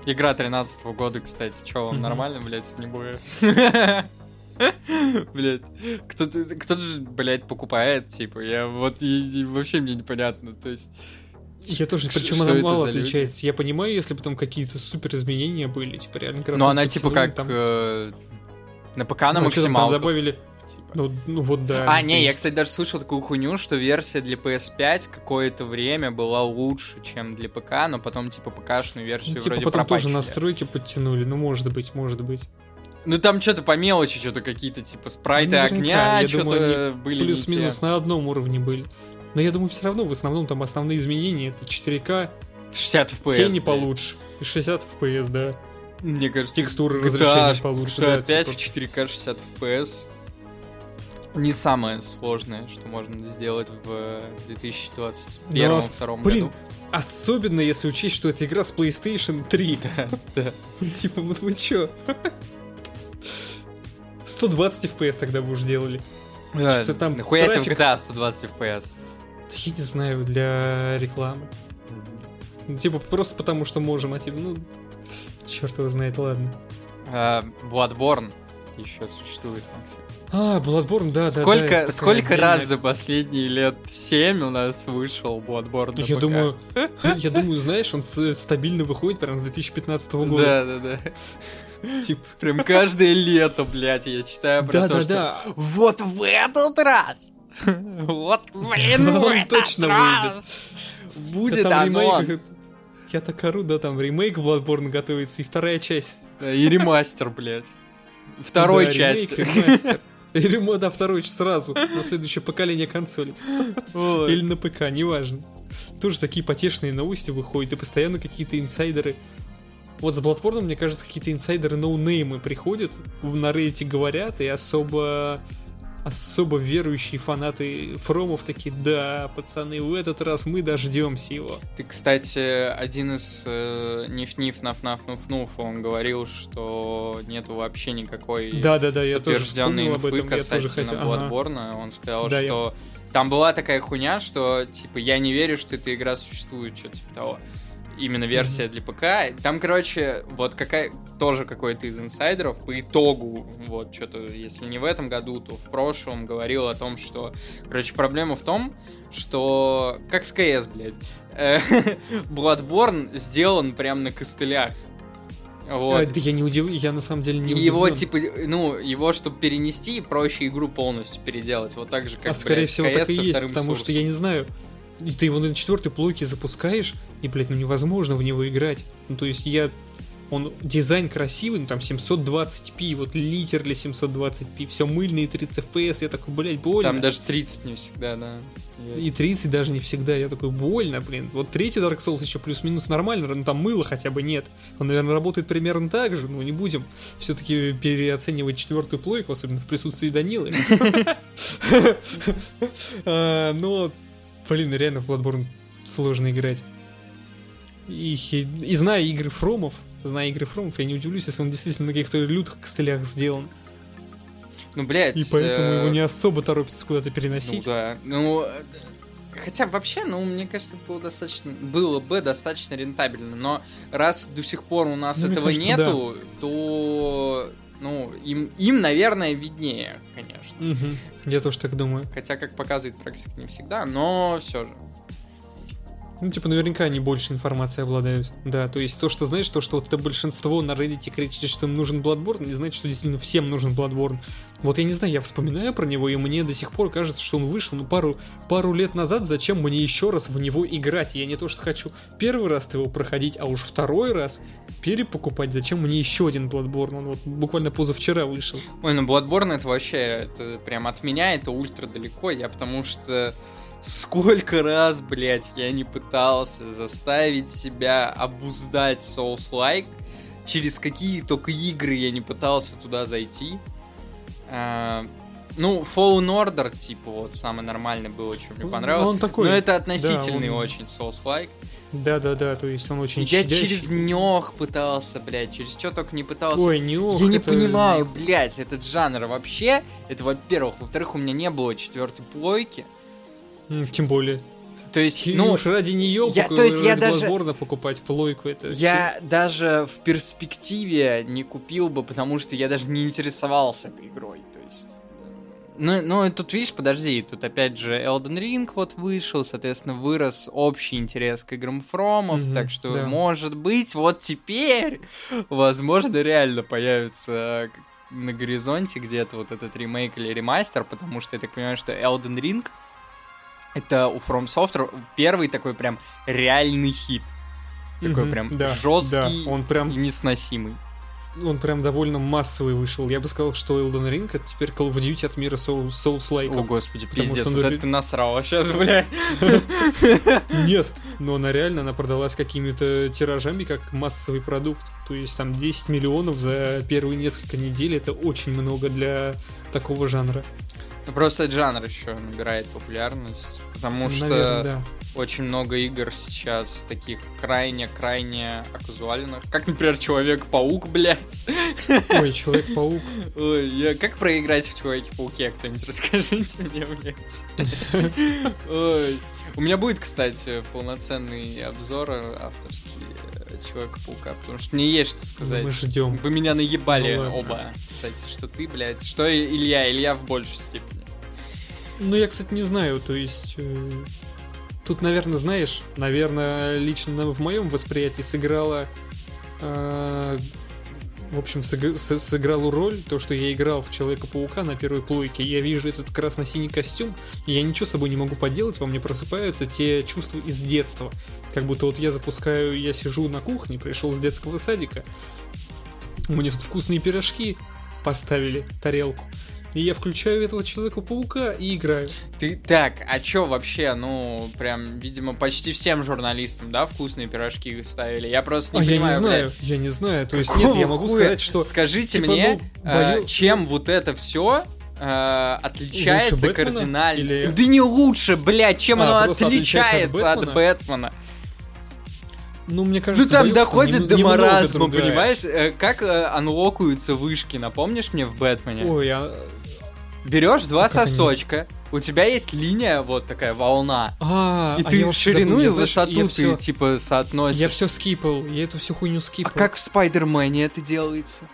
Игра 13 года, кстати. Че, вам Мгм. нормально, блядь, не будет? Блядь, кто-то, кто же, блядь, покупает, типа, я вот и- и вообще мне непонятно, то есть, Я тоже, причем она мало за люди? отличается. Я понимаю, если там какие-то супер изменения были, типа реально Ну, графон она типа как там- э, на ПК на Ну, что там, максималках. добавили. Типа. Ну, ну вот да. А, не, то я, есть- кстати, даже слышал такую хуйню, что версия для PS5 какое-то время была лучше, чем для ПК, но потом, типа, ПКшную версию ну, типа вроде потом тоже пропатчили. настройки подтянули. Ну, может быть, может быть. Ну, там что-то по мелочи, что-то какие-то, типа, спрайты Ну, огня, я что-то думаю, были Плюс-минус на одном уровне были. Но я думаю, все равно в основном там основные изменения это 4К, 60 FPS. тени блядь. получше, и 60 FPS, да. Мне кажется, Текстуры, GTA, разрешение получше, GTA да, 5 типа. в 4К 60 FPS не самое сложное, что можно сделать в 2021-2022 году. Особенно если учесть, что это игра с PlayStation 3. Да, да. Типа, вот вы чё? 120 FPS тогда бы уж делали. Да, Что там Нахуя тебе трафик- GTA 120 FPS? Да Я не знаю, для рекламы. Ну, Типа, просто потому что можем, а типа, ну... Черт его знает, ладно. А, Bloodborne еще существует, Максим. А, Bloodborne, да, да, да. сколько сколько отдельная- раз за последние лет 7 у нас вышел Bloodborne на Я ПК? думаю, я думаю, знаешь, он стабильно выходит прям с 2015 года. Да, да, да. Типа, Прям каждое лето, блядь, я читаю про да, то, да, что да. вот в этот раз, вот, блин, в этот точно раз будет Да ремейк, анонс. Я так ору, да, там ремейк Bloodborne готовится, и вторая часть. И ремастер, блядь. Второй Да, части. ремейк, ремастер. И ремонт, да, второй сразу, на следующее поколение консолей. Или на ПК, неважно. Тоже такие потешные новости выходят, и постоянно какие-то инсайдеры. Вот с Bloodborne, мне кажется, какие-то инсайдеры ноунеймы приходят, на Reddit говорят, и особо особо верующие фанаты Фромов такие, да, пацаны, в этот раз мы дождемся его. Ты, кстати, один из э, ниф-ниф, наф-наф, нуф-нуф, он говорил, что нету вообще никакой Да-да-да, я тоже подтвержденной вспомнил об инфы этом, я тоже касательно хотел. ага. Bloodborne. Он сказал, Да, я- что там была такая хуйня, что, типа, я не верю, что эта игра существует, что-то типа того. Именно версия для ПК. Там, короче, вот какая тоже какой-то из инсайдеров по итогу, вот что-то, если не в этом году, то в прошлом говорил о том, что, короче, проблема в том, что как с КС, блядь, э, Bloodborne сделан прям на костылях. Вот. А, да я не удивлен, я на самом деле не И его, удивлен. типа, ну, его, чтобы перенести, проще игру полностью переделать. Вот так же, как, а скорее блядь, всего CS так и есть, потому что Source. я не знаю. И ты его на четвертой плойке запускаешь, и, блядь, ну невозможно в него играть. Ну, то есть я... Он дизайн красивый, ну там 720p, вот литер для 720p, все мыльные 30 FPS, я такой, блядь, больно. Там даже 30 не всегда, да. И 30 даже не всегда, я такой, больно, блин. Вот третий Dark Souls еще плюс-минус нормально, ну там мыла хотя бы нет. Он, наверное, работает примерно так же, но не будем все-таки переоценивать четвертую плойку, особенно в присутствии Данилы. А, Но, блин, реально в Bloodborne сложно играть. И, и зная игры Фромов, зная игры Фромов, я не удивлюсь, если он действительно на каких-то лютых костылях сделан. Ну, блядь. И поэтому э, его не особо торопится куда-то Ну, переносить. да. Ну, хотя вообще, ну, мне кажется, это было достаточно, было бы достаточно рентабельно, но раз до сих пор у нас Ну, этого кажется, нету, то, ну, им, им, наверное, виднее, конечно. Мгм. Я тоже так думаю. Хотя, как показывает практика, не всегда, но все же. Ну, типа, наверняка они больше информации обладают. Да, то есть то, что, знаешь, то, что вот это большинство на Reddit кричит, что им нужен Bloodborne, не значит, что действительно всем нужен Bloodborne. Вот я не знаю, я вспоминаю про него, и мне до сих пор кажется, что он вышел, ну, пару, пару лет назад, зачем мне еще раз в него играть? Я не то, что хочу первый раз его проходить, а уж второй раз перепокупать, зачем мне еще один Bloodborne? Он вот буквально позавчера вышел. Ой, ну Bloodborne это вообще, это прям от меня, это ультра далеко, я потому что сколько раз, блядь, я не пытался заставить себя обуздать Souls-like, через какие только игры я не пытался туда зайти. А, ну, Fallen Order, типа, вот, самый нормальный было, что мне Ну, понравилось. он такой, Но это относительный да, он- очень Souls-like. Да-да-да, то есть он очень Я щадящий. через нёх пытался, блядь, через что только не пытался. Ой, не ох, Я не это- понимаю, блядь, этот жанр вообще. Это, во-первых. Во-вторых, у меня не было четвертой плойки. Тем более. То есть, Ну, ну, уж ради нее я- то есть я даже- покупать плойку, это я даже в перспективе не купил бы, потому что я даже не интересовался этой игрой. То есть, Ну, ну, тут, видишь, подожди, тут опять же Elden Ring вот вышел, соответственно, вырос общий интерес к играм Фромов, Мгм, так что, да. может быть, вот теперь, возможно, реально появится на горизонте где-то вот этот ремейк или ремастер, потому что я так понимаю, что Elden Ring это у From Software первый такой прям реальный хит. Такой Мгм, прям да, жесткий да, он прям и несносимый. он прям довольно массовый вышел. Я бы сказал, что Elden Ring это теперь Call of Duty от мира Souls, Souls-like. О, господи, пиздец, что вот это ты насрал сейчас, бля. Нет, но она реально, она продалась какими-то тиражами, как массовый продукт. То есть там 10 миллионов за первые несколько недель, это очень много для такого жанра. Ну, Просто этот жанр еще набирает популярность, потому что Наверное, да. очень много игр сейчас таких крайне-крайне оказуальных. Как, например, Человек-паук, блядь. Ой, Человек-паук. Ой, я... как проиграть в Человеке-пауке, кто-нибудь расскажите мне, блядь. Ой. У меня будет, кстати, полноценный обзор авторский Человека-паука, потому что мне есть что сказать. Мы ждем. Вы меня наебали Ну оба, кстати, что ты, блядь, что Илья, Илья в большей степени. Ну, я, кстати, не знаю, то есть... э, Тут, наверное, знаешь, наверное, лично в моем восприятии сыграла... э, в общем, сыг- с- сыграла роль то, что я играл в Человека-паука на первой плойке. Я вижу этот красно-синий костюм, и я ничего с собой не могу поделать, во мне просыпаются те чувства из детства. Как будто вот я запускаю, я сижу на кухне, пришел с детского садика, мне тут вкусные пирожки поставили, тарелку. И я включаю этого Человека-паука и играю. Ты так, а чё вообще, ну, прям, видимо, почти всем журналистам, да, вкусные пирожки ставили? Я просто не а понимаю, я не знаю, блядь, я не знаю. То есть, какого нет, я могу хуя? сказать, что... Скажите типа, мне, ну, э, бою- чем вот это все отличается Лучше Бэтмена? кардинально? Или- Да не лучше, блядь, чем А, оно отличается от отличается от Бэтмена? Бэтмена? Ну, мне кажется, Ну там доходит до маразма, понимаешь? Э, Как э, анлокаются вышки, напомнишь мне в Бэтмене? Ой, а... Берешь два как они? сосочка, у тебя есть линия, вот такая волна, А, и а ты ширину забыл, и высоту ты всё- типа соотносишь. Я все скипал, я эту всю хуйню А скипал. как в Спайдермене это делается?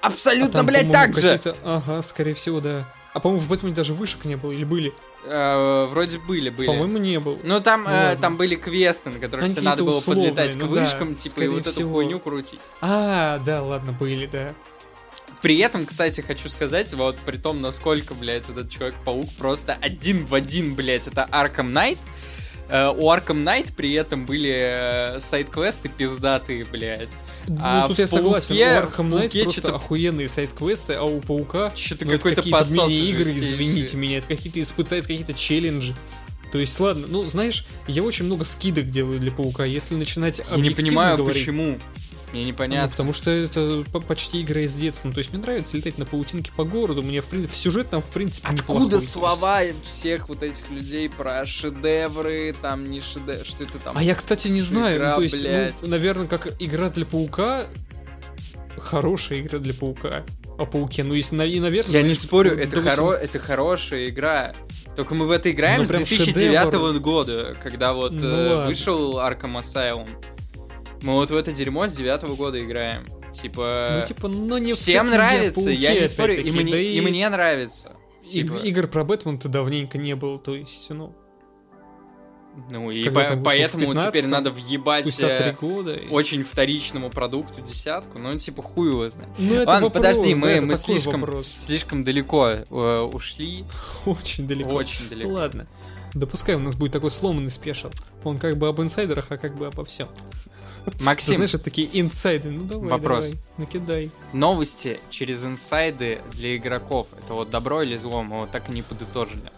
А Абсолютно, там, блядь, так же! Ага, скорее всего, да. А по-моему, в Бэтмене даже вышек не было, или были? Э, вроде были, были. По-моему, не был. Ну там, Ну, э, там были квесты, на которых Они тебе надо было условные, подлетать к ну да, вышкам, типа, и вот эту всего. хуйню крутить. А, да, ладно, были, да. При этом, кстати, хочу сказать, вот при том, насколько, блядь, вот этот Человек-паук просто один в один, блядь, это Arkham Knight. Э, у Arkham Knight при этом были э, сайт-квесты пиздатые, блядь. Ну, А тут я согласен, у Arkham Knight просто что-то- охуенные сайт-квесты, а у Паука Что-то ну, какой-то какие-то посос мини-игры, извините меня, это какие-то испытать, какие-то челленджи. То есть, ладно, ну, знаешь, я очень много скидок делаю для Паука, если начинать Я не понимаю, говорить, почему. Мне Ну, непонятно. потому что это по- почти игра из детства. Ну, то есть мне нравится летать на паутинке по городу. Мне в принципе сюжет там в принципе. Откуда слова всех вот этих людей про шедевры, там не шедевры, что это там? А я, кстати, не знаю. Игра, ну, то есть, блядь. ну, наверное, как игра для паука. Хорошая игра для паука. О пауке. Ну, если, и, наверное. Я не спорю, до это, восемь- хоро... это хорошая игра. Только мы в это играем Ну, с прям 2009 шедевр. года, когда вот Ну, э, ладно. вышел Arkham Asylum. Мы вот в это дерьмо с девятого года играем. Типа, Ну, типа, ну, не всем кстати, нравится, пауке, я не спорю, и мне, да и мне нравится. Типа, Игр про Бэтмена-то давненько не было, то есть, ну, ну и по- поэтому теперь 15-м, надо въебать э, года. и- очень вторичному продукту десятку, ну типа хуй его знает. Ну, это Ладно, вопрос, подожди, да, мы- это мы слишком- вопрос. Слишком далеко э, ушли, Очень далеко. очень далеко. Ладно. Допускай, у нас будет такой сломанный спешл. Он как бы об инсайдерах, а как бы обо всем. Максим, знаешь, это такие инсайды. Ну давай, Вопрос. давай, накидай. новости через инсайды для игроков. Это вот добро или зло? Мы вот так и не подытожили.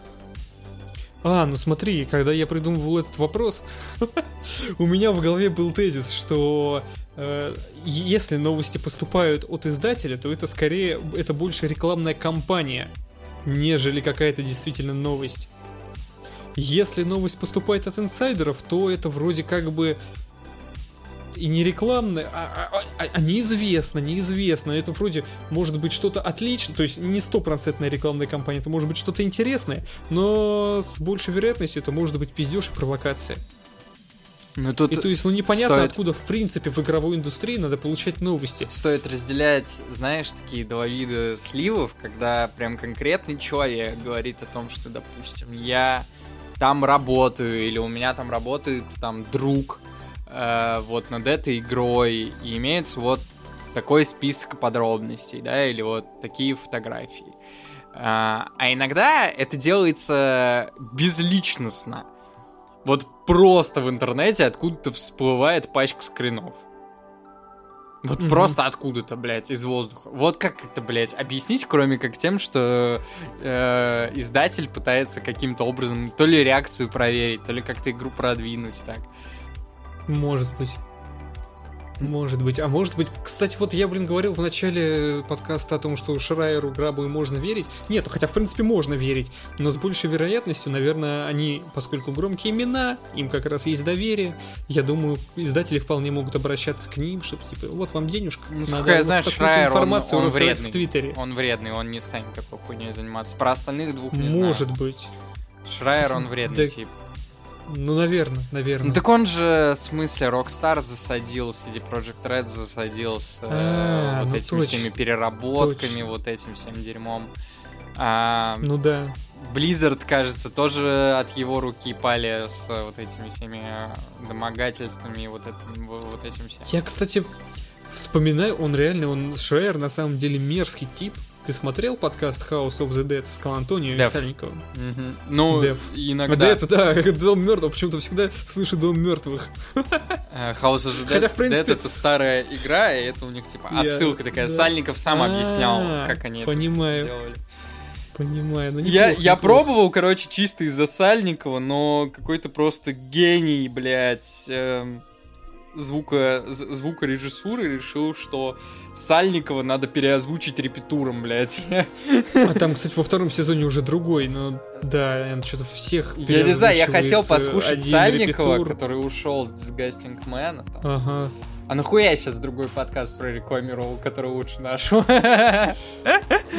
А, ну смотри, когда я придумывал этот вопрос, у меня в голове был тезис, что э, если новости поступают от издателя, то это скорее, это больше рекламная кампания, нежели какая-то действительно новость. Если новость поступает от инсайдеров, то это вроде как бы и не рекламная, а, а- а- а неизвестно, неизвестно. Это вроде может быть что-то отличное, то есть не стопроцентная рекламная кампания, это может быть что-то интересное, но с большей вероятностью это может быть пиздеж и провокация. Ну, тут И то есть, ну непонятно, стоит- откуда в принципе в игровой индустрии надо получать новости. Тут стоит разделять, знаешь, такие два вида сливов, когда прям конкретный человек говорит о том, что, допустим, я там работаю, или у меня там работает там друг э, вот над этой игрой, и имеется вот такой список подробностей, да, или вот такие фотографии. А, а иногда это делается безличностно. Вот просто в интернете откуда-то всплывает пачка скринов. Вот Мгм. просто откуда-то, блядь, из воздуха. Вот как это, блядь, объяснить, кроме как тем, что э, издатель пытается каким-то образом то ли реакцию проверить, то ли как-то игру продвинуть так. Может быть. Может быть. А может быть, кстати, вот я, блин, говорил в начале подкаста о том, что Шрайеру Грабу можно верить. Нет, ну хотя, в принципе, можно верить. Но с большей вероятностью, наверное, они, поскольку громкие имена, им как раз есть доверие. Я думаю, издатели вполне могут обращаться к ним, чтобы, типа, вот вам денежка. Насколько надо я вот знаю, такую-то Шрайер, он, информацию он рассказать вредный. в Твиттере. Он вредный, он не станет такой хуйней заниматься. Про остальных двух не знаю. Может быть. Шрайер, он вредный Да- тип. Ну, наверное, наверное. Ну так он же, в смысле, Rockstar засадил, CD Projekt Red засадил с э, А, вот ну этими точно, всеми переработками, точно. вот этим всем дерьмом. А, Ну да. Blizzard, кажется, тоже от его руки пали с вот этими всеми э, домогательствами и вот этим, вот этим всем. Я, кстати, вспоминаю, он реально, он Шрайер на самом деле мерзкий тип. Ты смотрел подкаст House of the Dead с Антонио Дев. Сальниковым? Мгм. Ну, Дев. иногда. Это, да, Дом мертвых. Почему-то всегда слышу Дом мертвых. Э, House of the Dead, Хотя, в принципе- Dead это старая игра, и это у них типа Я- отсылка такая. да. Сальников сам объяснял, А, как они понимаю. это делали. Понимаю. Ну, Я, неплохо, я неплохо. пробовал, короче, чисто из-за Сальникова, но какой-то просто гений, блядь, эм, звука, звукорежиссуры решил, что Сальникова надо переозвучить репетуром, блядь. А там, кстати, во втором сезоне уже другой, но да, он что-то всех Я не знаю, я хотел э, послушать один Сальникова, репетур. который ушел с Гастинг Мэна. там. Ага. А нахуя я сейчас другой подкаст прорекламировал, который лучше нашего?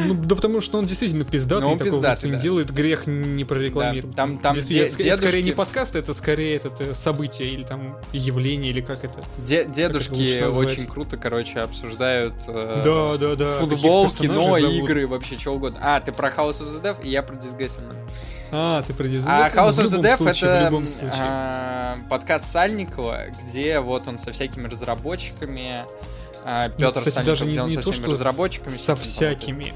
Ну, да потому что он действительно пиздатый, Ну, он такого пиздатый, да. делает, грех не прорекламировать. Да, там- там де- это скорее- дедушки- не подкаст, это скорее это, э, событие или там явление, или как это. Де- Дедушки назвать? очень круто, короче, обсуждают э, Да, да, да. футбол, кино, зовут. игры, вообще что угодно. А, ты про House of the Dev, и я про Disgusting. А, ты про Disney. А House of the Dev случае, это а, подкаст Сальникова, где вот он со всякими разработчиками, а, Петр Ну, кстати, даже не- не то, что разработчиками. Со всякими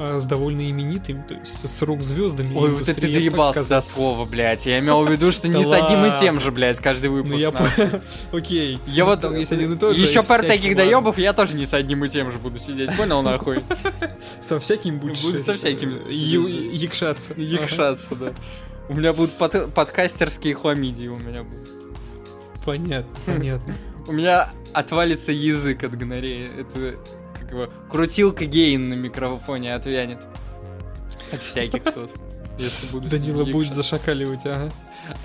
а, С довольно именитыми, то есть с рок-звездами. Ой, вот это ты доебался до слова, блядь. Я имел в виду, что не с одним и тем же, блядь, каждый выпуск. Ну я по- Окей. Я вот есть один и тот же, еще пару таких доебов, я тоже не с одним и тем же буду сидеть, понял нахуй? Со всяким будешь... Буду со сидеть. Якшаться. Якшаться, да. У меня будут под- подкастерские хламидии, у меня будут. Понятно, понятно. У меня отвалится язык от гонореи. Это как его крутилка гейн на микрофоне отвянет. От всяких тут. Если буду Данила будет зашакаливать, ага.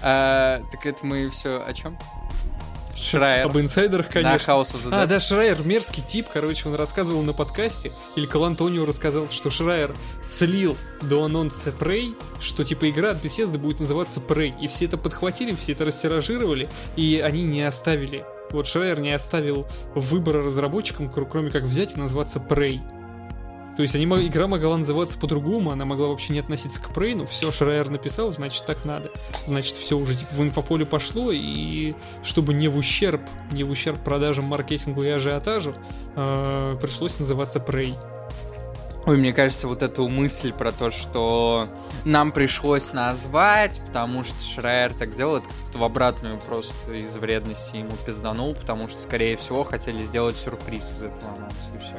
А, Так это мы все о чем? Шрайер. Об инсайдерах, На конечно. House of the А, Dead. да, Шрайер мерзкий тип, короче, он рассказывал на подкасте, или Антонио рассказал, что Шрайер слил до анонса Prey, что типа игра от Bethesda будет называться Prey, и все это подхватили, все это растиражировали, и они не оставили, вот Шрайер не оставил выбора разработчикам, кр- кроме как взять и назваться Prey. То есть они, игра могла называться по-другому, она могла вообще не относиться к но все, Шрайер написал, значит так надо. Значит, все уже типа в инфополе пошло, и чтобы не в ущерб, не в ущерб продажам, маркетингу и ажиотажу, э, пришлось называться Prey. Ой, мне кажется, вот эту мысль про то, что нам пришлось назвать, потому что Шрайер так сделал, это в обратную просто из вредности ему пизданул, потому что, скорее всего, хотели сделать сюрприз из этого анонса, и все.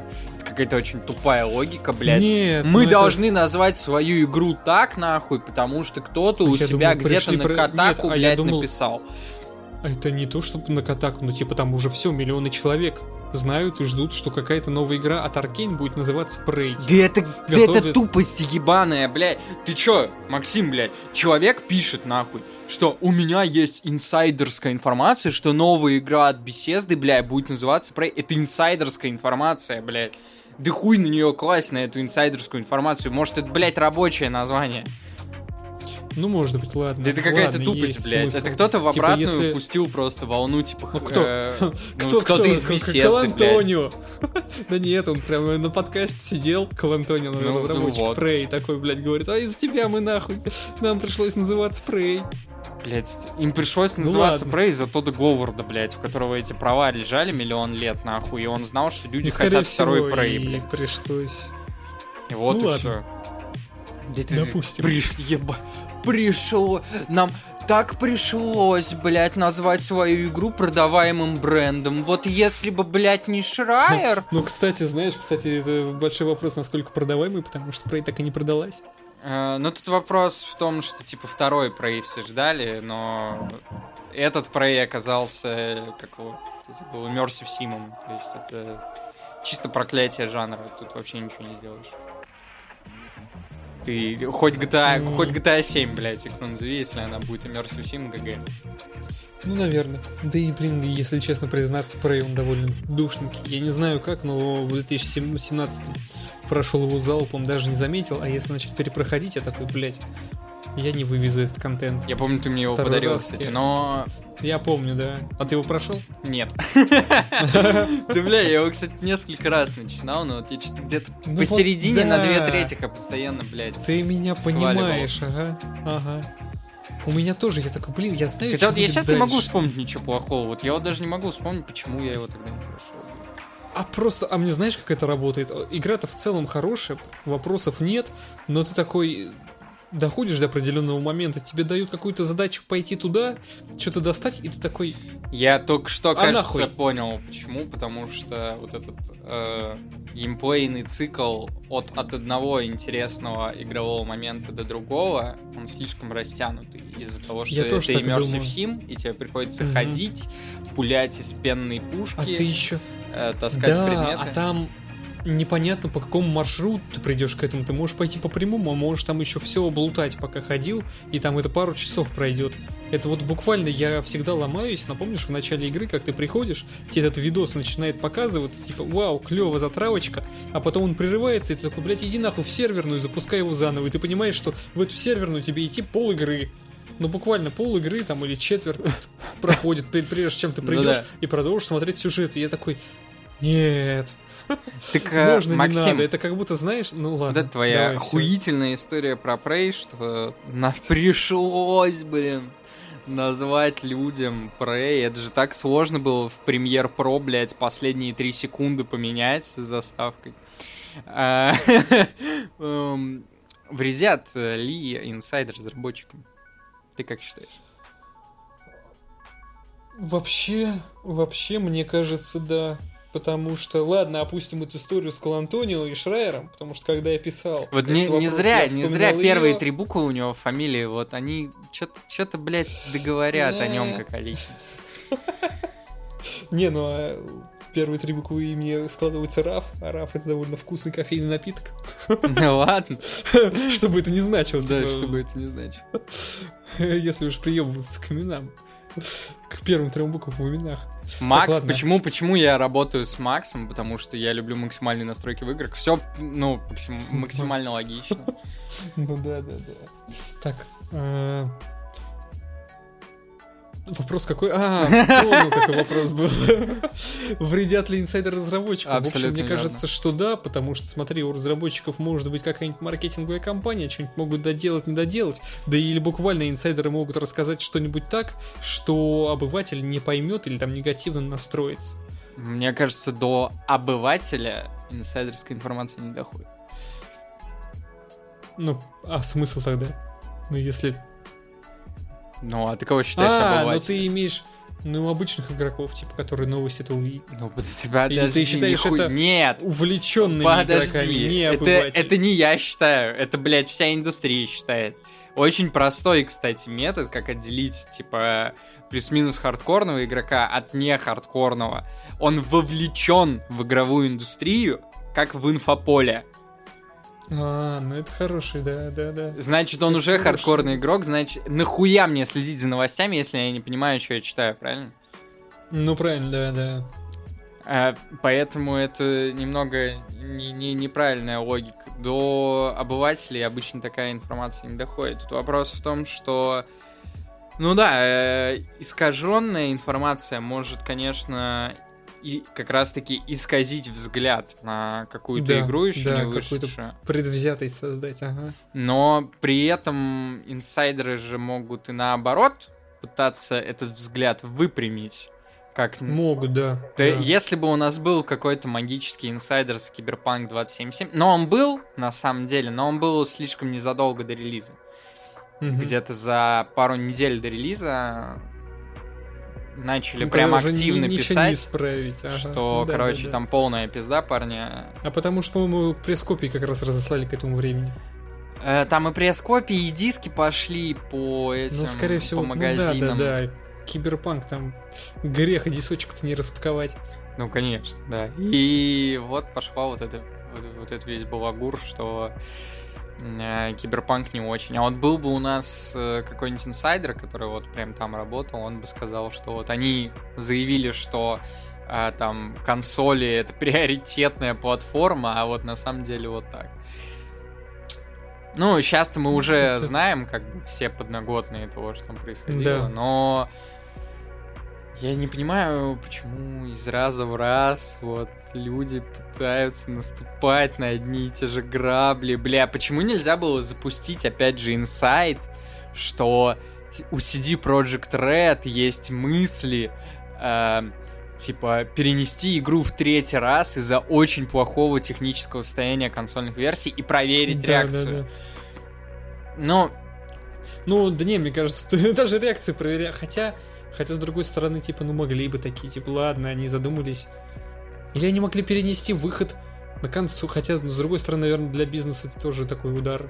Это какая-то очень тупая логика, блядь. Нет, Мы ну это- должны назвать свою игру так, нахуй, потому что кто-то у Я себя где-то на про- Катаку, Нет, а блядь, думал- написал. А это не то, чтобы на Катаку, ну типа там уже все, миллионы человек знают и ждут, что какая-то новая игра от Arkane будет называться Prey. Да это, да Готовят- это тупость ебаная, блядь. Ты чё, Максим, блядь, человек пишет нахуй, что у меня есть инсайдерская информация, что новая игра от Bethesda, блядь, будет называться Prey. Это инсайдерская информация, блядь. Да хуй на нее класть, на эту инсайдерскую информацию. Может, это, блядь, рабочее название. Ну, может быть, ладно. Да это какая-то тупость, блядь. смысл. Это кто-то в Типа, обратную если- пустил просто волну, типа... Ну, кто? э, ну, Кто, кто-то кто? из беседы, Кал блядь. Антонио. Да нет, он прямо на подкасте сидел, Кал Антонио, Ну, ну разработчик вот. Prey, такой, блядь, говорит, а из-за тебя мы нахуй, нам пришлось называться Prey. Блять, им пришлось Ну называться ладно. Prey из-за Тодда Говарда, блядь, у которого эти права лежали миллион лет, нахуй, и он знал, что люди И, хотят второй всего, Prey, и блядь. пришлось. И вот Ну и ладно. все. Да ты- Допустим. приш- еба- Пришло... Нам так пришлось, блядь, назвать свою игру продаваемым брендом. Вот если бы, блядь, не Шрайер... Ну, кстати, знаешь, кстати, это большой вопрос, насколько продаваемый, потому что Prey так и не продалась. Э, Ну, тут вопрос в том, что, типа, второй Prey все ждали, но этот Prey оказался, как его, забыл, Immersive Симом. То есть это чисто проклятие жанра, тут вообще ничего не сделаешь. Ты хоть GTA, Ну. хоть GTA 7, блядь, игру назови, если она будет Immersive Sim, ГГ. Ну, наверное. Да и, блин, если честно признаться, Prey он довольно душненький. Я не знаю как, но в 2017 прошел его залпом, даже не заметил, а если начать перепроходить, я такой, блядь, я не вывезу этот контент. Я помню, ты мне его Второй подарил, раз кстати, но Я помню, да. А ты его прошел? нет. Да, бля, я его, кстати, несколько раз начинал, но вот я что-то где-то Ну посередине на две трети, а постоянно, блядь. Ты меня понимаешь, ага, ага. У меня тоже, я такой, блин, я знаю, Хотя вот я сейчас не могу вспомнить ничего плохого. Вот я вот даже не могу вспомнить, почему я его тогда не прошел. А просто, а мне знаешь, как это работает? Игра-то в целом хорошая, вопросов нет, но ты такой доходишь до определенного момента, тебе дают какую-то задачу пойти туда, что-то достать, и ты такой, Я только что, А кажется, нахуй? понял, почему. Потому что вот этот э, геймплейный цикл от, от одного интересного игрового момента до другого, он слишком растянутый. Из-за того, что Я тоже так immersive думаю. sim, и тебе приходится Мгм. ходить, пулять из пенной пушки, а ты еще... э, таскать Да, предметы. а там непонятно по какому маршруту ты придешь к этому. Ты можешь пойти по прямому, а можешь там еще все облутать, пока ходил, и там это пару часов пройдет. Это вот буквально я всегда ломаюсь. Напомнишь, в начале игры, как ты приходишь, тебе этот видос начинает показываться, типа, вау, клево, затравочка, а потом он прерывается, и ты такой, блядь, иди нахуй в серверную, запускай его заново, и ты понимаешь, что в эту серверную тебе идти пол игры. Ну, буквально пол игры там или четверть проходит, прежде чем ты Ну придешь да. и продолжишь смотреть сюжет. И я такой, нет, Так, э, можно, не Максим, надо. Это как будто, знаешь, ну Вот ладно. это твоя давай, охуительная история про Prey, что нам пришлось, блин, назвать людям Prey. Это же так сложно было в Premiere Pro, блядь, последние три секунды поменять с заставкой. А, эм, Вредят ли инсайдер разработчикам? Ты как считаешь? Вообще, вообще, мне кажется, да. Потому что, ладно, опустим эту историю с Калантонио и Шрайером, потому что когда я писал... Вот не, не вопрос, зря, я не зря её. первые три буквы у него фамилии, вот они что-то, блядь, договорят о нем как о личности. Не, ну а первые три буквы имени складывается Раф, а Раф это довольно вкусный кофейный напиток. Ну ладно, Чтобы это не значило. да, типа, чтобы это не значило. Если уж приебываться к именам. К первым трем буквам в именах. Макс, ладно. почему, почему я работаю с Максом? Потому что я люблю максимальные настройки в играх. Все, ну, максим- максимально логично. Ну да, да, да. Так. Вопрос какой? А, вспомнил, какой вопрос был. Вредят ли инсайдер разработчикам? В общем, Абсолютно мне верно. кажется, что да, потому что, смотри, у разработчиков может быть какая-нибудь маркетинговая компания, что-нибудь могут доделать, не доделать, да или буквально инсайдеры могут рассказать что-нибудь так, что обыватель не поймет или там негативно настроится. Мне кажется, до обывателя инсайдерская информация не доходит. Ну, а смысл тогда? Ну, если... Ну, а ты кого считаешь а, ну обывателем? ты имеешь... Ну, обычных игроков, типа, которые новости-то увидят. Ну, тебя Или ты считаешь нихуй- это Нет! Увлеченными игроками, Подожди, не это, это не я считаю, это, блядь, вся индустрия считает. Очень простой, кстати, метод, как отделить, типа, плюс-минус хардкорного игрока от не хардкорного. Он вовлечен в игровую индустрию, как в инфополе. А, ну это хороший, да, да, да. Значит, он Это уже хорошо. хардкорный игрок, значит, нахуя мне следить за новостями, если я не понимаю, что я читаю, правильно? Ну правильно, да, да. Э, Поэтому это немного не, не- неправильная логика. До обывателей обычно такая информация не доходит. Тут вопрос в том, что ну да, э, искаженная информация может, конечно, и как раз-таки исказить взгляд на какую-то Да, игру еще да, не какую-то. Предвзятость создать, ага. Но при этом инсайдеры же могут и наоборот пытаться этот взгляд выпрямить. Как Могут, да. да, да. Если бы у нас был какой-то магический инсайдер с Киберпанк 2077, но он был, на самом деле, но он был слишком незадолго до релиза. Мгм. Где-то за пару недель до релиза начали Ну, прям активно ни- писать, не исправить. ага. что, Ну да, короче, да, да. там полная пизда, парня. А потому что, по-моему, пресс-копии как раз разослали к этому времени. Э, Там и пресс-копии, и диски пошли по этим, ну, скорее всего, по ну магазинам. да, да, да. Киберпанк там грех дисочек-то не распаковать. Ну, конечно, да. И вот пошла вот это вот, вот этот весь балагур, что киберпанк не очень. А вот был бы у нас э, какой-нибудь инсайдер, который вот прям там работал, он бы сказал, что вот они заявили, что э, там консоли это приоритетная платформа, а вот на самом деле вот так. Ну, сейчас-то мы уже Это- знаем, как бы все подноготные того, что там происходило, Да. но я не понимаю, почему из раза в раз вот люди пытаются наступать на одни и те же грабли. Бля, почему нельзя было запустить опять же инсайт, что у CD Project Red есть мысли, э, типа, перенести игру в третий раз из-за очень плохого технического состояния консольных версий и проверить Да, реакцию. да, да. Ну, Ну, да не, мне кажется, даже реакцию проверяют. Хотя, хотя, с другой стороны, типа, ну могли бы такие, типа, ладно, они задумались. Или они могли перенести выход на концу. Хотя, ну, с другой стороны, наверное, для бизнеса это тоже такой удар.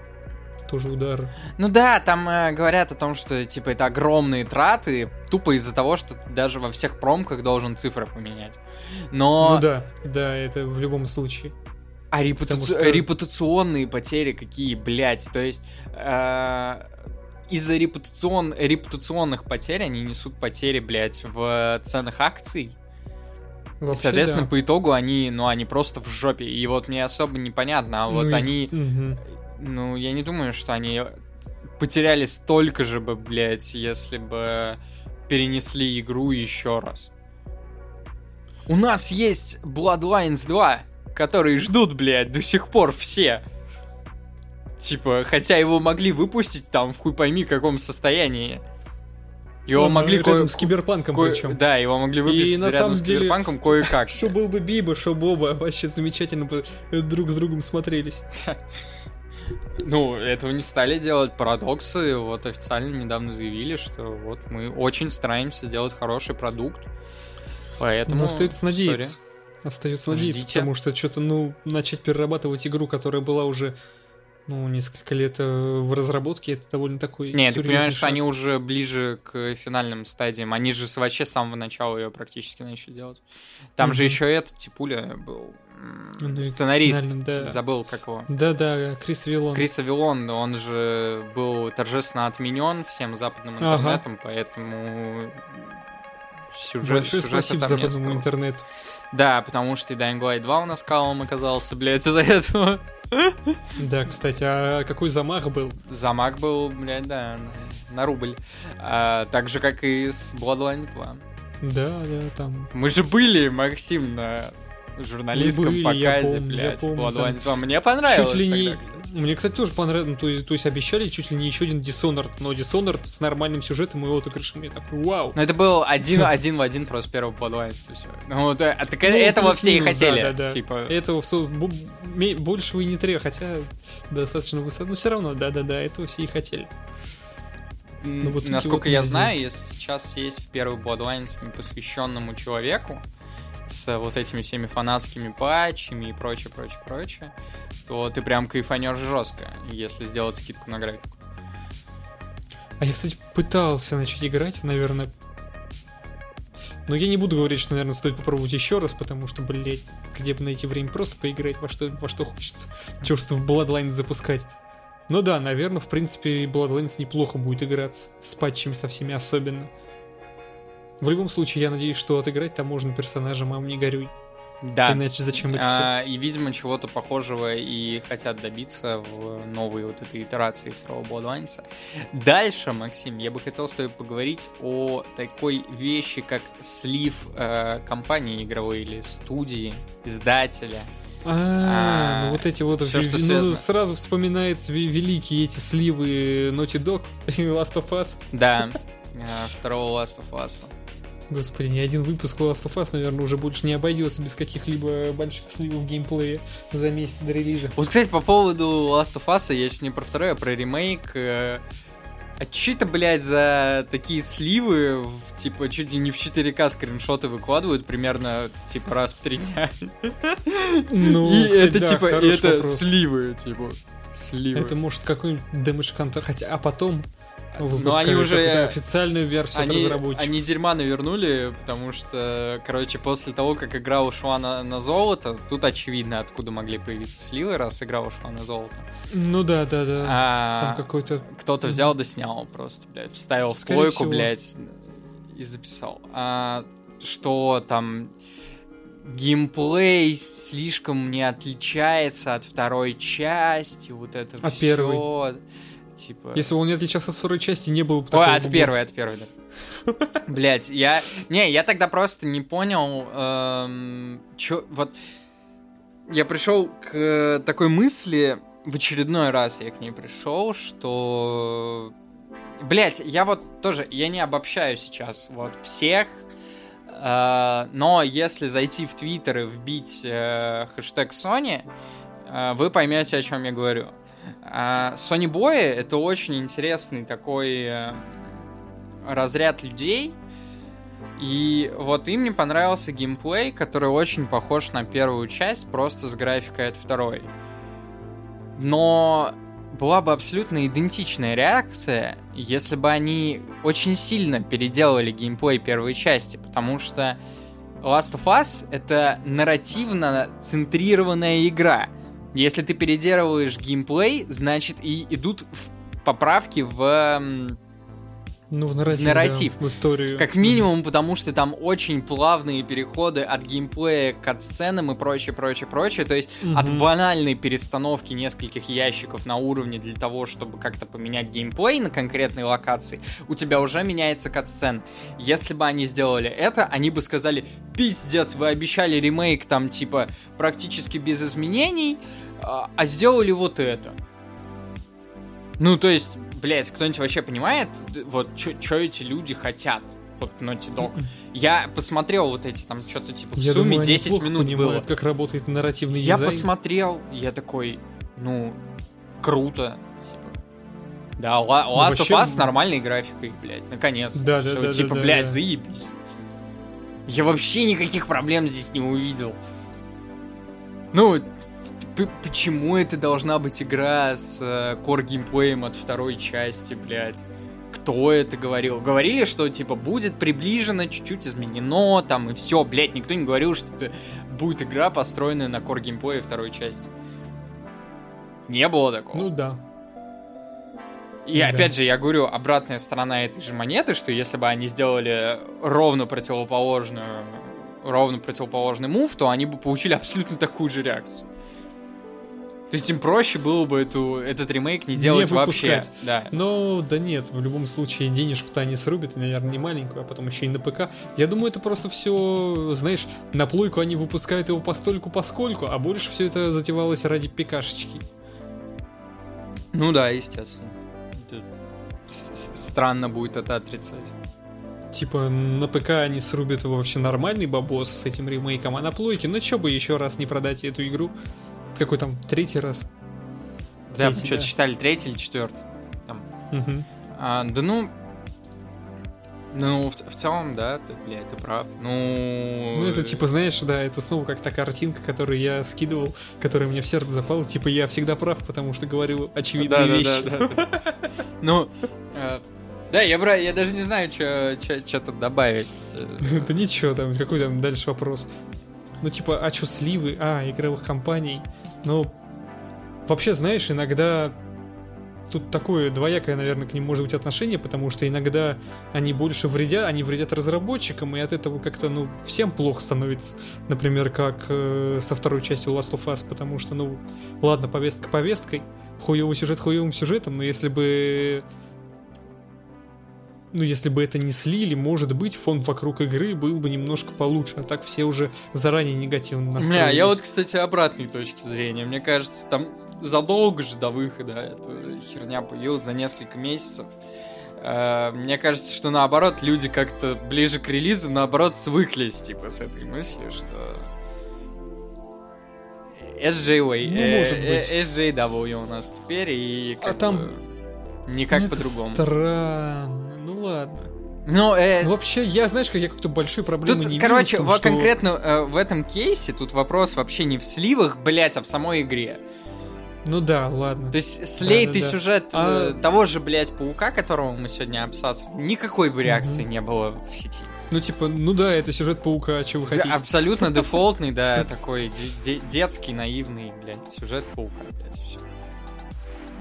Тоже удар. Ну да, там э, говорят о том, что типа это огромные траты, тупо из-за того, что ты даже во всех промках должен цифры поменять. Но Ну да, да, это в любом случае. а репутаци- что- репутационные потери какие, блядь, то есть э, из-за репутацион... репутационных потерь они несут потери, блядь, в ценах акций. И, Вообще, соответственно, да. по итогу они, ну, они просто в жопе. И вот мне особо непонятно, а вот Ну, они Мгм. ну, я не думаю, что они потеряли столько же бы, блядь, если бы перенесли игру еще раз. У нас есть Bloodlines 2, которые ждут, блядь, до сих пор все. Типа, хотя его могли выпустить там в хуй пойми каком состоянии. Его Ага, могли рядом кое- с киберпанком кое- причем. Да, его могли выпустить на рядом самом с деле- Киберпанком кое-как. Что был бы Биба, что Боба, вообще замечательно бы друг с другом смотрелись. Ну, этого не стали делать парадоксы. Вот официально недавно заявили, что вот мы очень стараемся сделать хороший продукт. Поэтому... Но остается надеяться. Остается надеяться, Ждите. потому что что-то, ну, начать перерабатывать игру, которая была уже, ну, несколько лет э, в разработке, это довольно такой Нет, ты понимаешь, что шаг. они уже ближе к финальным стадиям. Они же вообще с самого начала ее практически начали делать. Там же Мгм. еще этот Типуля был Ну, сценарист. финальным, да. Забыл, как его. Да-да, Крис Виллон. Крис Авилон, он же был торжественно отменен всем западным Ага. интернетом, поэтому сюжет, Большое сюжета спасибо там не западному осталось. интернету. Да, потому что и Dying Light 2 у нас калом оказался, блядь, из-за этого. Да, кстати, а какой замах был? Замок был, блядь, да, на, на рубль. А, так же, как и с Bloodlines 2. Да, да, там. Мы же были, Максим, на журналистском были, показе, помню, блядь, помню, Bloodlines 2. Мне понравилось чуть ли тогда, не... кстати. Мне, кстати, тоже понравилось. Ну, то, есть, то есть обещали чуть ли не еще один Dishonored, но Dishonored с нормальным сюжетом и отыгрышем. Я такой, вау. Ну, это был один, один в один просто первого Bloodlines, и все. Ну, вот, э, так Ну, этого все и плюс-минус, да, хотели. да, да. Типа, Этого ме- большего и не треба, хотя достаточно высоко. Но все равно, да-да-да, этого все и хотели. ну, вот насколько вот я здесь. знаю, если сейчас есть в первый Bloodlines непосвященному человеку, с вот этими всеми фанатскими патчами и прочее, прочее, прочее, то ты прям кайфанешь жестко, если сделать скидку на графику. А я, кстати, пытался начать играть, наверное. Но я не буду говорить, что, наверное, стоит попробовать еще раз, потому что, блядь, где бы найти время просто поиграть во что, во что хочется. Чего что в Bloodlines запускать. Ну да, наверное, в принципе, Bloodlines неплохо будет играться. С патчами со всеми особенно. В любом случае, я надеюсь, что отыграть там можно персонажа «Мам, не горюй». Да. Иначе зачем это а, И, видимо, чего-то похожего и хотят добиться в новой вот этой итерации второго Bloodlines. Дальше, Максим, я бы хотел с тобой поговорить о такой вещи, как слив э, компании игровой или студии, издателя. А, ну вот эти вот все, что ну, сразу вспоминается великие эти сливы Naughty Dog и Last of Us. Да, э, второго Last of Us. Господи, ни один выпуск Last of Us, наверное, уже больше не обойдется без каких-либо больших сливов геймплея за месяц до релиза. Вот, кстати, по поводу Last of Us, я сейчас не про второй, а про ремейк. Э, а че это, блядь, за такие сливы, в, типа, чуть ли не в 4К скриншоты выкладывают примерно, типа, раз в три дня? Ну, И кстати, это, да, типа, и это вопрос. сливы, типа, сливы. Это может какой-нибудь дэмэдж контент, хотя, а потом но они уже официальную версию они, от разработчиков. Они дерьма навернули, потому что, короче, после того, как игра ушла на, на золото, тут очевидно, откуда могли появиться сливы, раз игра ушла на золото. Ну да, да, да. А, Там какой-то... Кто-то взял да снял просто, блядь, вставил Скорее в плойку, всего. блядь, и записал. А, что там геймплей слишком не отличается от второй части, вот это а все. Первый? Типа... Если бы он не отличался от второй части, не было бы такого... Ой, от первой, от первой, да. Блять, я... Не, я тогда просто не понял, эм, чё... Вот... Я пришел к такой мысли, в очередной раз я к ней пришел, что... Блять, я вот тоже, я не обобщаю сейчас вот всех, э, но если зайти в Твиттер и вбить э, хэштег Sony, э, вы поймете, о чем я говорю. А Sony Boy это очень интересный такой э, разряд людей. И вот им не понравился геймплей, который очень похож на первую часть, просто с графикой от второй. Но была бы абсолютно идентичная реакция, если бы они очень сильно переделали геймплей первой части, потому что Last of Us это нарративно центрированная игра — если ты переделываешь геймплей, значит и идут поправки в ну, в нарратив, нарратив. Да, в историю. Как минимум, потому что там очень плавные переходы от геймплея к отсценам и прочее, прочее, прочее. То есть угу. от банальной перестановки нескольких ящиков на уровне для того, чтобы как-то поменять геймплей на конкретной локации, у тебя уже меняется катсцен. Если бы они сделали это, они бы сказали, пиздец, вы обещали ремейк там типа практически без изменений, а, а сделали вот это. Ну, то есть, блядь, кто-нибудь вообще понимает, вот, что эти люди хотят? Вот Naughty Dog. Я посмотрел вот эти там что-то типа в я сумме думаю, 10 минут понимают, было. как работает нарративный я дизайн. Я посмотрел, я такой, ну, круто. Типа. Да, ну, Last ну, of Us с нормальной графикой, блядь, наконец. Да, да, да. Типа, да, блядь, да. заебись. Я вообще никаких проблем здесь не увидел. Ну, почему это должна быть игра с э, core геймплеем от второй части, блядь? Кто это говорил? Говорили, что типа будет приближено, чуть-чуть изменено, там и все, блядь, никто не говорил, что это будет игра, построенная на core геймплее второй части. Не было такого. Ну да. И да. опять же, я говорю, обратная сторона этой же монеты, что если бы они сделали ровно противоположную ровно противоположный мув, то они бы получили абсолютно такую же реакцию. То есть им проще было бы эту, этот ремейк не делать не вообще. Да. Но да нет, в любом случае денежку-то они срубят, и, наверное, не маленькую, а потом еще и на ПК. Я думаю, это просто все, знаешь, на плойку они выпускают его постольку поскольку, а больше все это затевалось ради ПКшечки. Ну да, естественно. Странно будет это отрицать. Типа на ПК они срубят вообще нормальный бабос с этим ремейком, а на плойке, ну чё бы еще раз не продать эту игру? Какой там, третий раз? Да, третий, что-то да. считали третий или четвертый. Там. Угу. А, да ну, ну, в, в целом, да, ты, бля, ты прав. Ну... Ну, это типа, знаешь, да, это снова как та картинка, которую я скидывал, которая мне в сердце запала. Типа, я всегда прав, потому что говорю очевидные да, вещи. Да, да, да. Ну, э, да, я, бра, я даже не знаю, что тут добавить. Да ничего, там, какой там дальше вопрос. Ну, типа, а что сливы? А, игровых компаний. Ну, вообще, знаешь, иногда тут такое двоякое, наверное, к ним может быть отношение, потому что иногда они больше вредят, они вредят разработчикам, и от этого как-то, ну, всем плохо становится. Например, как э, со второй частью Last of Us, потому что, ну, ладно, повестка повесткой, хуевый сюжет хуевым сюжетом, но если бы ну, если бы это не слили, может быть, фон вокруг игры был бы немножко получше, а так все уже заранее негативно настроились. Не, я вот, кстати, обратной точки зрения. Мне кажется, там задолго же до выхода эта херня появилась, за несколько месяцев. Э, мне кажется, что наоборот, люди как-то ближе к релизу, наоборот, свыклись, типа, с этой мыслью, что... SJW, Ну, э, может э. SJW у нас теперь, и А как там- бы никак по-другому. Странно, ну ладно. Ну, э, Ну, вообще, я, знаешь, как я как-то большой проблемы Тут, не короче, вижу во- что- конкретно э, в этом кейсе тут вопрос вообще не в сливах, блять, а в самой игре. Ну да, ладно. То есть слейтый Да-да-да. сюжет А- э, того же, блять, паука, которого мы сегодня обсасывали, никакой бы реакции Мгм. не было в сети. Ну, типа, ну да, это сюжет паука, что вы хотите. Абсолютно дефолтный, да, такой де- де- детский, наивный, блядь, сюжет паука, блядь, все.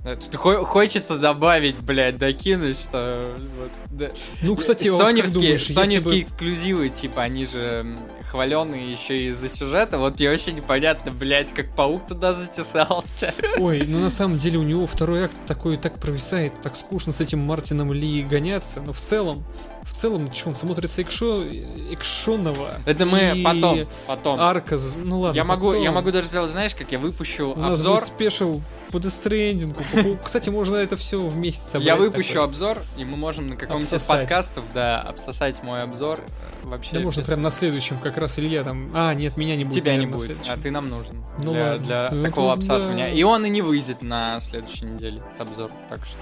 Тут хо- хочется добавить, блядь, докинуть, что вот, да. Ну, кстати, вот соневские, думаешь, если соневские бы- эксклюзивы, типа, они же хваленые еще и из-за сюжета. Вот мне вообще непонятно, блядь, как паук туда затесался. Ой, ну на самом деле у него второй акт такой так провисает, так скучно с этим Мартином Ли гоняться, но в целом, в целом, что он смотрится экшо, экшоново. Это мы И потом, потом. Арка, ну ладно. я могу, я потом. могу даже сделать, знаешь, как я выпущу У нас обзор. будет спешл по Дестрендингу. по Кстати, можно это все вместе собрать. Я выпущу такой. обзор, и мы можем на каком-нибудь из подкастов, да, обсосать мой обзор. э, Вообще. Да можно без- прям на следующем, как раз Илья там... А, нет, меня не будет. Тебя не наверное, будет, а ты нам нужен Ну для, ладно. для Ну, такого да. обсасывания. И он и не выйдет на следующей неделе, этот обзор. Так что.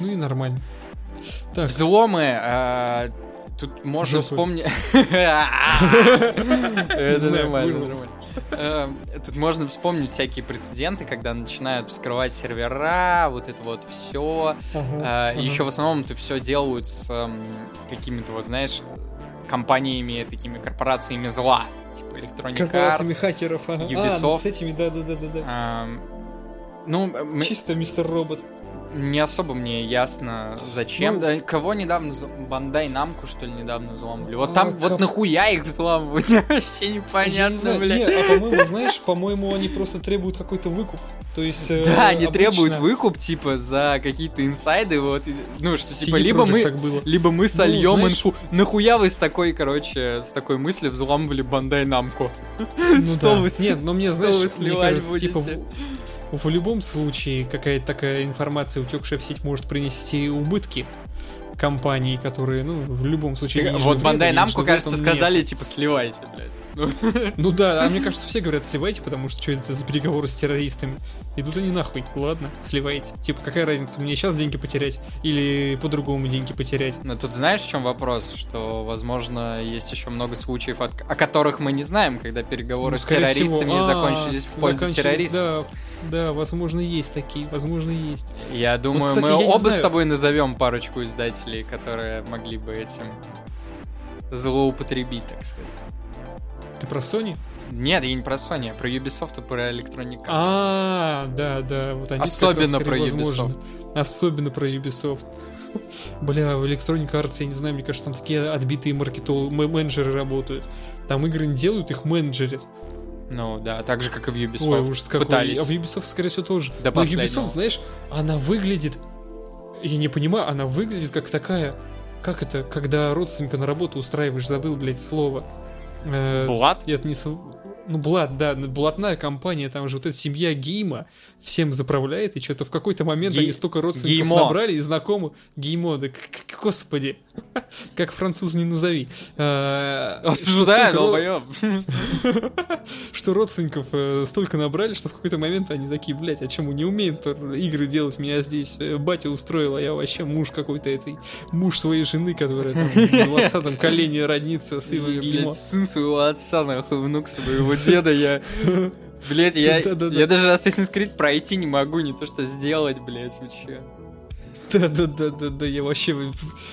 Ну и нормально. Так, Взломы. э, Тут можно вспомнить... Это нормально, нормально. Э, Тут можно вспомнить всякие прецеденты, когда начинают вскрывать сервера, вот это вот все. ага. Еще в основном это все делают с эм, какими-то, вот знаешь, компаниями, такими корпорациями зла, типа Electronic Корпорациями хакеров, ага. А, ну Ubisoft. с этими, да-да-да-да. Эм, Ну, м- Чисто мистер робот. Не особо мне ясно, зачем. Ну- Кого недавно... Бандай Намку, что ли, недавно взломали? Вот А, там, вот кап- нахуя их взламывать? Вообще Я не непонятно, знаю, бля. не, а по-моему, знаешь, по-моему, они просто требуют какой-то выкуп. То есть... э, Да, они обычно требуют выкуп, типа, за какие-то инсайды, вот, ну, что, типа, либо Projekt мы, либо мы сольем знаешь- инфу. Нахуя вы с такой, короче, с такой мыслью взламывали Бандай Намку? Ну Что да. вы Нет, но мне, знаешь, вы мне сливать кажется, типа, будете? в, в любом случае какая-то такая информация, утекшая в сеть, может принести убытки компании, которые, ну, в любом случае... Так, Вот Бандай Намку, кажется, этом нет. сказали, типа, сливайте, блядь. Ну, Ну да, а мне кажется, все говорят, сливайте, потому что что это за переговоры с террористами? Идут они нахуй, ладно, сливайте. Типа, какая разница, мне сейчас деньги потерять или по-другому деньги потерять? Но тут знаешь, в чем вопрос? Что, возможно, есть еще много случаев, от- о которых мы не знаем, когда переговоры Ну, с всего. террористами А, закончились в пользу террористов. Да, да, возможно, есть такие, возможно, есть. Я думаю, кстати, мы я оба с тобой назовем парочку издателей, которые могли бы этим злоупотребить, так сказать. Ты про Sony? Нет, я не про Sony, а про Ubisoft и про Electronic Arts. А, да, да, вот они Особенно раз, про возможно. Ubisoft. Особенно про Ubisoft. Бля, в Electronic Arts, я не знаю, мне кажется, там такие отбитые маркетол... м- менеджеры работают. Там игры не делают, их менеджерят. Ну да, так же, как и в Ubisoft. Ой, ужас какой. Пытались. А в Ubisoft, скорее всего, тоже. До Но последнего. Ubisoft, знаешь, она выглядит... Я не понимаю, она выглядит как такая... Как это, когда родственника на работу устраиваешь, забыл, блядь, слово. Э, Блад? Нет, не Ну, Блад, да, блатная компания, там же вот эта семья Гейма всем заправляет, и что-то в какой-то момент Гей- они столько родственников Геймо. набрали и знакомых. Геймо, да господи. Как француз не назови. А, что Осуждаю, долбоёб. Что родственников э, столько набрали, что в какой-то момент они такие, блядь, а чему не умеют игры делать? Меня здесь э, батя устроил, а я вообще муж какой-то этой, муж своей жены, которая там в 20 колене роднится с. Блять, сын своего отца, нахуй, внук своего деда, я... Блять, я, я даже Assassin's Creed пройти не могу, не то что сделать, блять, вы че? Да, да, да, да, да, я вообще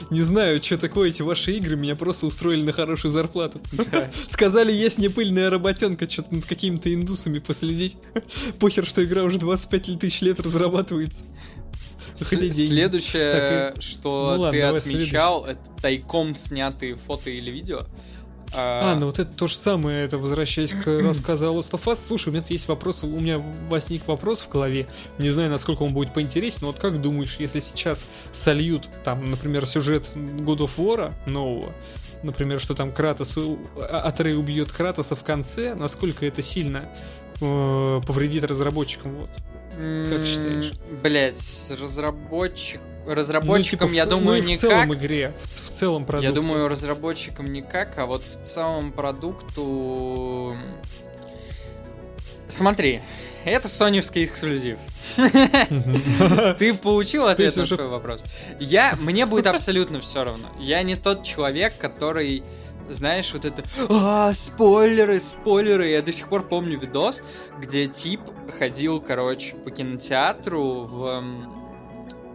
не знаю, что такое эти ваши игры, меня просто устроили на хорошую зарплату. Сказали, есть не пыльная работенка, что-то над какими-то индусами последить. Похер, что игра уже 25 тысяч лет разрабатывается. Следующее, так, что ну, ладно, ты отмечал, следующий. это тайком снятые фото или видео. А, а, ну вот это то же самое, это возвращаясь к рассказу о Lost of Us. Слушай, у меня есть вопрос, у меня возник вопрос в голове, не знаю, насколько он будет поинтересен, но вот как думаешь, если сейчас сольют, там, например, сюжет God of War нового, например, что там Кратос, Атрей убьет Кратоса в конце, насколько это сильно э, повредит разработчикам, вот? Как считаешь? Блять, разработчик разработчикам, ну, типа, я в, думаю, ну, никак. В целом игре, в, в целом продукту. Я думаю, разработчикам никак, а вот в целом продукту... Смотри, это соневский эксклюзив. Ты получил ответ на свой вопрос. Я, мне будет абсолютно все равно. Я не тот человек, который знаешь, вот это а, спойлеры, спойлеры. Я до сих пор помню видос, где тип ходил, короче, по кинотеатру в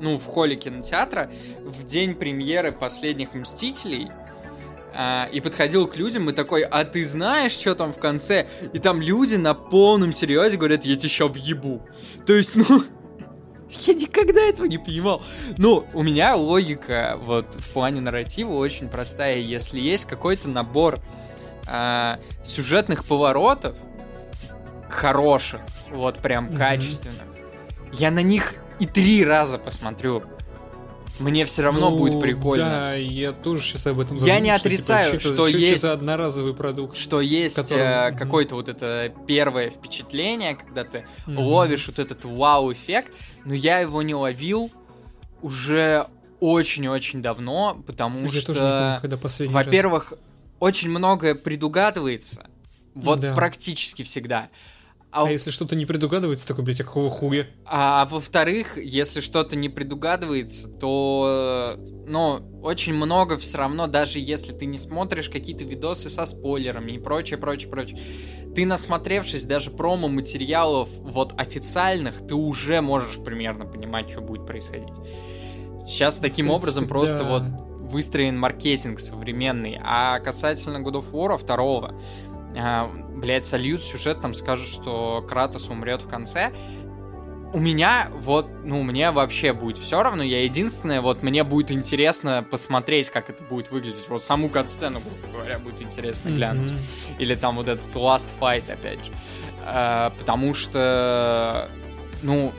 ну, в холле кинотеатра в день премьеры последних Мстителей а, и подходил к людям и такой, а ты знаешь, что там в конце? И там люди на полном серьезе говорят, я тебя сейчас въебу. То есть, ну, я никогда этого не понимал. Ну, у меня логика вот в плане нарратива очень простая. Если есть какой-то набор а, сюжетных поворотов, хороших, вот прям mm-hmm. качественных, я на них и три раза посмотрю. Мне все равно ну, будет прикольно. Да, я тоже сейчас об этом Я не что, типа, отрицаю, типа, что, что, что есть... Одноразовый продукт. Что есть которым... э, какое-то вот это первое впечатление, когда ты mm-hmm. ловишь вот этот вау-эффект, но я его не ловил уже очень-очень давно, потому я что, во-первых, очень многое предугадывается. Вот да. практически всегда. А, а если что-то не предугадывается, такой, блядь, а какого хуя? А во-вторых, если что-то не предугадывается, то, ну, очень много все равно, даже если ты не смотришь какие-то видосы со спойлерами и прочее, прочее, прочее, ты насмотревшись даже промо-материалов вот официальных, ты уже можешь примерно понимать, что будет происходить. Сейчас таким принципе, образом просто да. вот выстроен маркетинг современный. А касательно God of War 2, а, блядь, сольют сюжет, там скажут, что Кратос умрет в конце. У меня вот, ну, мне вообще будет все равно. Я единственное, вот мне будет интересно посмотреть, как это будет выглядеть. Вот саму кат-сцену, грубо говоря, будет интересно глянуть. Mm-hmm. Или там вот этот Last Fight, опять же. А, потому что, ну,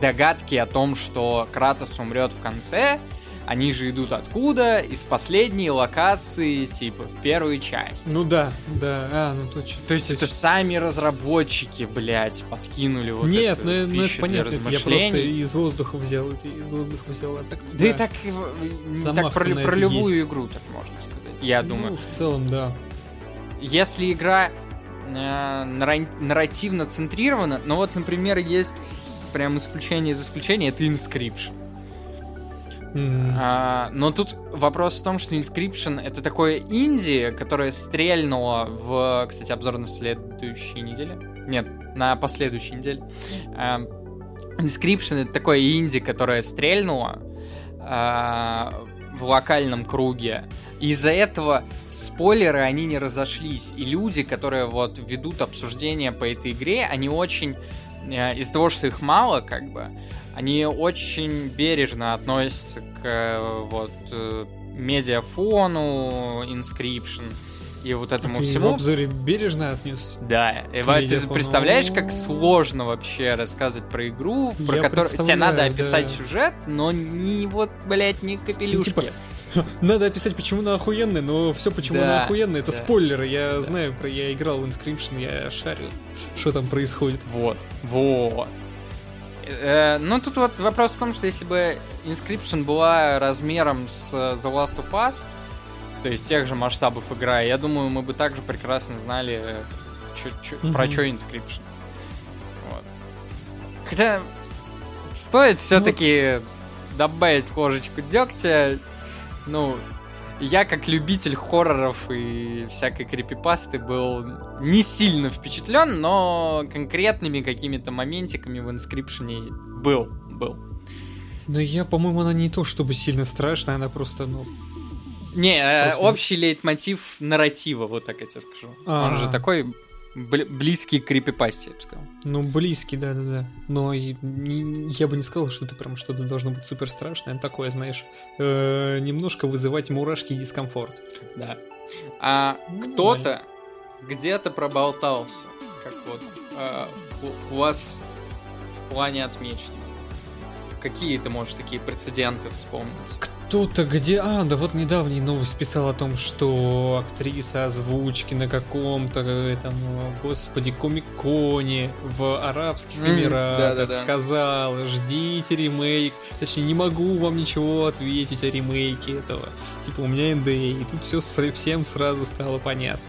догадки о том, что Кратос умрет в конце, они же идут откуда? Из последней локации, типа, в первую часть. Ну да, да, а, ну точно. То есть точно. это сами разработчики, блядь, подкинули вот Нет, эту ну, ну это понятно, я просто из воздуха взял, из воздуха взял, а так Да, да и так, так про, про любую есть. игру, так можно сказать, я ну, думаю. в целом, да. Если игра э, нарративно центрирована, ну вот, например, есть прям исключение из исключения, это Inscription. А, но тут вопрос в том, что Inscription это такое инди, которое стрельнуло в, кстати, обзор на следующей неделе. Нет, на последующей неделе. А, Inscription это такое инди, которое стрельнуло а, в локальном круге. Из-за этого спойлеры, они не разошлись. И люди, которые вот ведут обсуждение по этой игре, они очень... Э, из-за того, что их мало, как бы, они очень бережно относятся к э, вот э, медиафону, inscription и вот этому ты всему. в обзоре бережно отнес. Да, и ты представляешь, как сложно вообще рассказывать про игру, про которую тебе надо описать да. сюжет, но не вот, блядь, не капелюшки. Ну, типа, надо описать, почему она охуенная, но все, почему да, она охуенная, это да. спойлеры. Я да. знаю, про я играл в Inscription, я шарю, что там происходит. Вот, вот. Э, ну, тут вот вопрос в том, что если бы Inscription была размером с The Last of Us, то есть тех же масштабов игра, я думаю, мы бы также прекрасно знали, чё, чё, mm-hmm. про что Inscription. Вот. Хотя стоит все-таки ну, добавить ложечку дегтя. Ну, я, как любитель хорроров и всякой крипипасты, был не сильно впечатлен, но конкретными какими-то моментиками в инскрипшене был, был. Но я, по-моему, она не то чтобы сильно страшная, она просто, ну... Не, э, просто... общий лейтмотив нарратива, вот так я тебе скажу. А-а-а. Он же такой Бли- близкий к крипипасте, я бы сказал. Ну, близкий, да-да-да. Но я бы не сказал, что это прям что-то должно быть супер страшное. Такое, знаешь, э, немножко вызывать мурашки и дискомфорт. Да. А Ну, кто-то где-то проболтался, как вот а, у, у вас в плане отмечено. Какие ты можешь такие прецеденты вспомнить? Кто-то где... А, да вот недавний новость писал о том, что актриса озвучки на каком-то этом, господи, комиконе в Арабских Эмиратах да-да-да. сказала, ждите ремейк. Точнее, не могу вам ничего ответить о ремейке этого. Типа, у меня НДА, и тут все всем сразу стало понятно.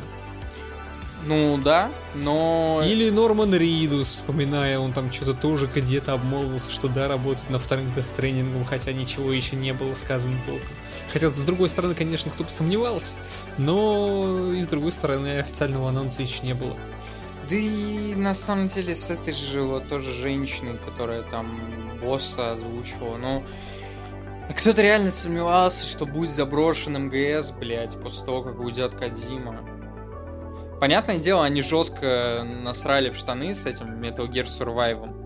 Ну да, но... Или Норман Ридус, вспоминая, он там что-то тоже где-то обмолвился, что да, работает на вторым тест-тренингом, хотя ничего еще не было сказано толком. Хотя, с другой стороны, конечно, кто бы сомневался, но и с другой стороны, официального анонса еще не было. Да и на самом деле с этой же вот тоже женщиной, которая там босса озвучивала, ну... а Кто-то реально сомневался, что будет заброшен МГС, блядь, после того, как уйдет Кадима. Понятное дело, они жестко насрали в штаны с этим Metal Gear Survive.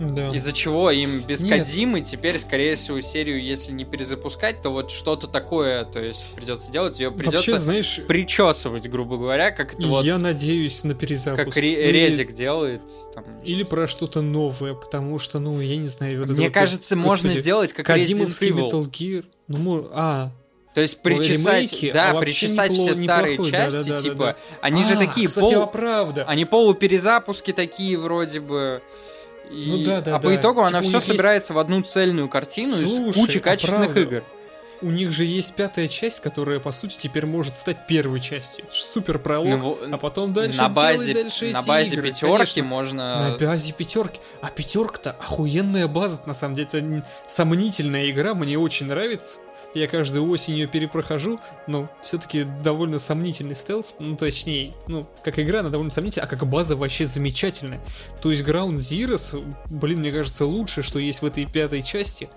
Да. Из-за чего им без Нет. Кадимы теперь, скорее всего, серию, если не перезапускать, то вот что-то такое, то есть придется делать, ее Вообще, придется знаешь, причесывать, грубо говоря, как это вот, я надеюсь на перезапуск. как Ре- Или- Резик делает. там. Или про что-то новое, потому что, ну, я не знаю. вот Мне вот, кажется, можно господи, сделать как Resident Кадимовский Evil. Metal Gear. Ну, а, То есть причесать, ремейки, да, а причесать все старые неплохой, части, да-да-да-да-да. типа, они же А, такие кстати, пол, а правда. они полуперезапуски такие вроде бы. И- Ну да, да, а по да. итогу она Типа у все есть- собирает в одну цельную картину из Слушай, кучи а качественных правда? игр. У них же есть пятая часть, которая, по сути, теперь может стать первой частью. Это же супер пролог, Ну, а потом дальше на делай базе, дальше на эти базе игры. пятерки Конечно, можно. На базе пятерки. А пятерка-то охуенная база, на самом деле. Это сомнительная игра, мне очень нравится. Я каждую осень ее перепрохожу, но все-таки довольно сомнительный стелс. Ну, точнее, ну, как игра, она довольно сомнительная, а как база вообще замечательная. То есть Ground Zeroes, блин, мне кажется, лучше, что есть в этой пятой части.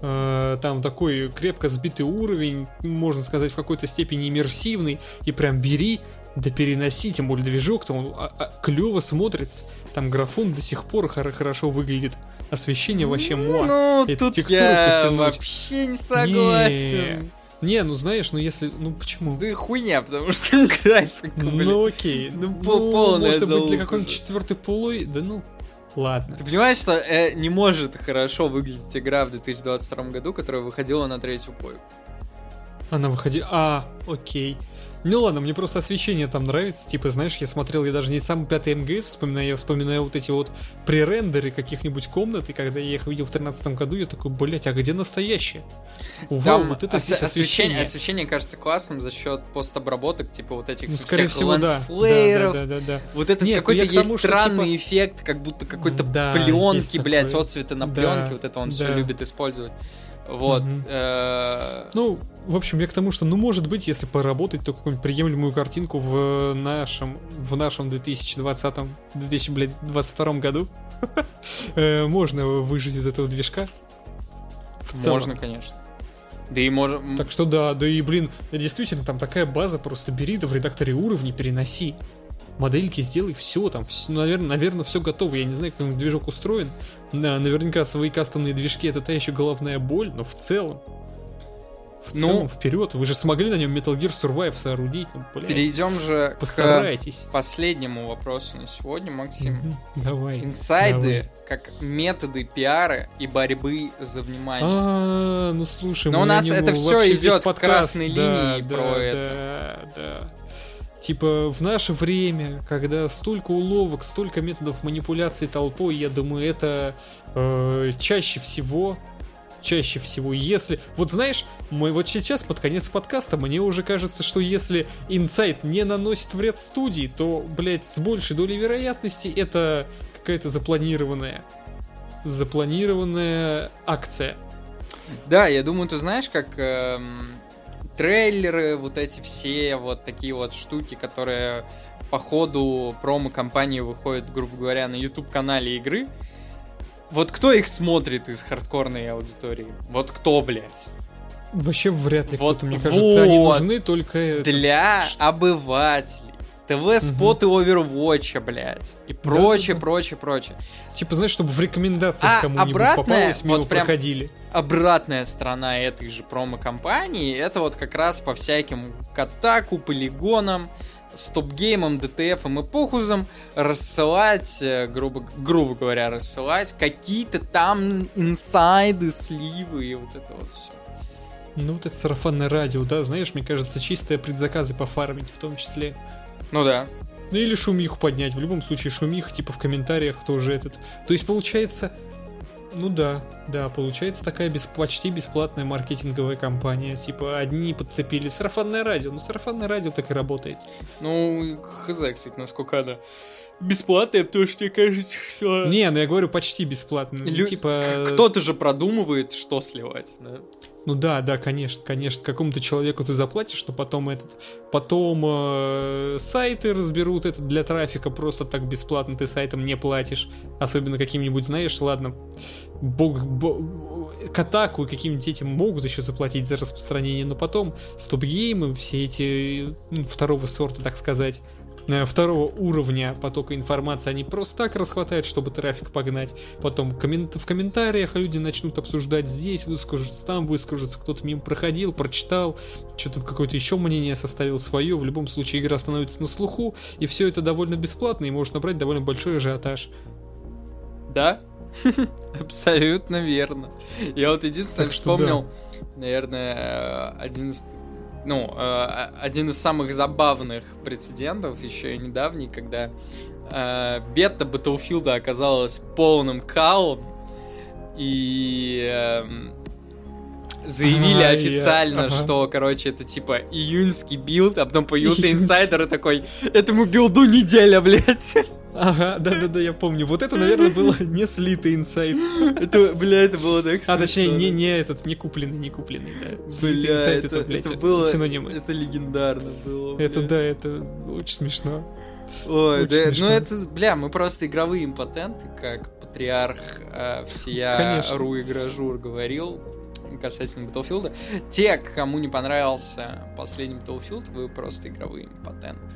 Э, Там такой крепко сбитый уровень, можно сказать, в какой-то степени иммерсивный. И прям бери, да переноси, тем более движок, там он клево смотрится. Там графон до сих пор хор- хорошо выглядит. Освещение вообще муа. Ну, Эти тут текстуры я подтянуть. вообще не согласен. Не, ну знаешь, ну если... Ну почему? Да хуйня, потому что графика, блин. Ну окей. Ну, пол- полная Может быть, залупа для какой-нибудь четвертой полой? Да ну, ладно. Ты понимаешь, что э, не может хорошо выглядеть игра в 2022 году, которая выходила на третью плойку? Она выходила... А, окей. Ну ладно, мне просто освещение там нравится. Типа, знаешь, я смотрел, я даже не сам пятый МГС вспоминаю, я вспоминаю вот эти вот пререндеры каких-нибудь комнат, и когда я их видел в 13 году, я такой, блять, а где настоящее? Вау, Там вот это ос- здесь освещение, освещение. освещение кажется классным за счет постобработок, типа вот этих Ну, скорее всего, да. лансфлееров. Да, да, да, да. Вот этот Нет, ну какой-то есть тому, странный типа- эффект, как будто какой-то Да, пленки, блядь, такое. отцветы на Да, пленке, вот это он все да. любит использовать. Вот. Э, Ну, в общем, я к тому, что, ну, может быть, если поработать, то какую-нибудь приемлемую картинку в нашем, в нашем 2020, 2022 году э, можно выжить из этого движка. В целом. Можно, конечно. Да и можно... Так что да, да и, блин, действительно, там такая база, просто бери, да в редакторе уровней переноси. Модельки сделай, все там, наверное, наверное, все готово. Я не знаю, как движок устроен. Да, наверняка свои кастомные движки это та еще головная боль, но в целом. В Ну- целом, вперед. Вы же смогли на нем Metal Gear Survive соорудить. Ну, блядь, Перейдем же к постарайтесь. последнему вопросу на сегодня, Максим. Мгм, Давай. Инсайды, давай. как методы пиара и борьбы за внимание. А, ну слушай, Но у нас это весь идёт подкаст, красной да, линией да, про да, это. Да, Типа в наше время, когда столько уловок, столько методов манипуляции толпой, я думаю, это э, чаще всего, чаще всего, если... Вот знаешь, мы вот сейчас под конец подкаста, мне уже кажется, что если инсайт не наносит вред студии, то, блядь, с большей долей вероятности это какая-то запланированная, запланированная акция. Да, я думаю, ты знаешь, как эм, трейлеры, вот эти все вот такие вот штуки, которые по ходу промо-компании выходят, грубо говоря, на YouTube-канале игры. Вот кто их смотрит из хардкорной аудитории? Вот кто, блядь? Вообще вряд ли Вот- кто-то, мне кажется, они нужны только... Для обывателей. ТВ-споты Overwatch, блядь. И прочее, Да-да-да. прочее, прочее. Типа, знаешь, чтобы в рекомендациях А кому-нибудь обратная, попалось, мимо вот прям- проходили. Обратная сторона этой же промо-компании, это вот как раз по всяким Катаку, полигонам, стоп-геймам, ДТФам и похузам рассылать, э, грубо, грубо говоря, рассылать какие-то там инсайды, сливы и вот это вот все. Ну, вот это сарафанное радио, да, знаешь, мне кажется, чистые предзаказы пофармить в том числе. Ну да. Ну или шумиху поднять. В любом случае шумиха, типа в комментариях тоже этот. То есть получается, ну да, да, получается такая бес- почти бесплатная маркетинговая кампания. Типа одни подцепили сарафанное радио. Ну сарафанное радио так и работает. Ну, хз, кстати, насколько она бесплатная, потому что мне кажется, что... Не, ну я говорю почти бесплатно. Ну, Лю- типа... Кто-то же продумывает, что сливать, да? Ну да, да, конечно, конечно. Какому-то человеку ты заплатишь, но потом этот, потом э, сайты разберут это для трафика просто так бесплатно ты сайтом не платишь. Особенно каким-нибудь, знаешь, ладно, бог, бо- Катаку и каким-нибудь этим могут еще заплатить за распространение, но потом стоп-геймы, все эти ну, второго сорта, так сказать, второго уровня потока информации, они просто так расхватают, чтобы трафик погнать. Потом коммен- в комментариях люди начнут обсуждать здесь, выскажутся там, выскажутся, кто-то мимо проходил, прочитал, что-то какое-то еще мнение составил свое. В любом случае игра становится на слуху, и все это довольно бесплатно и может набрать довольно большой ажиотаж. Да? Абсолютно верно. Я вот единственное Так что вспомнил, наверное, э, один из ну, э, один из самых забавных прецедентов, еще и недавний, когда э, бета Battlefield оказалась полным калом, и эм, заявили я- официально, ага. что, короче, это типа июньский билд, а потом появился инсайдер и такой, этому билду неделя, блядь. Ага, да-да-да, я помню. Вот это, наверное, было не слитый инсайд. Это, бля, это было так А, точнее, не, не этот, не купленный, не купленный, да. Слитый инсайд, это, блядь, это было, синонимы. это легендарно было. Это да, это очень смешно. Ой, очень да, ну смешно. это, бля, мы просто игровые импотенты, как патриарх э, всея Конечно. Ру Игражур говорил касательно Battlefield. Те, кому не понравился последний Battlefield, вы просто игровые импотенты.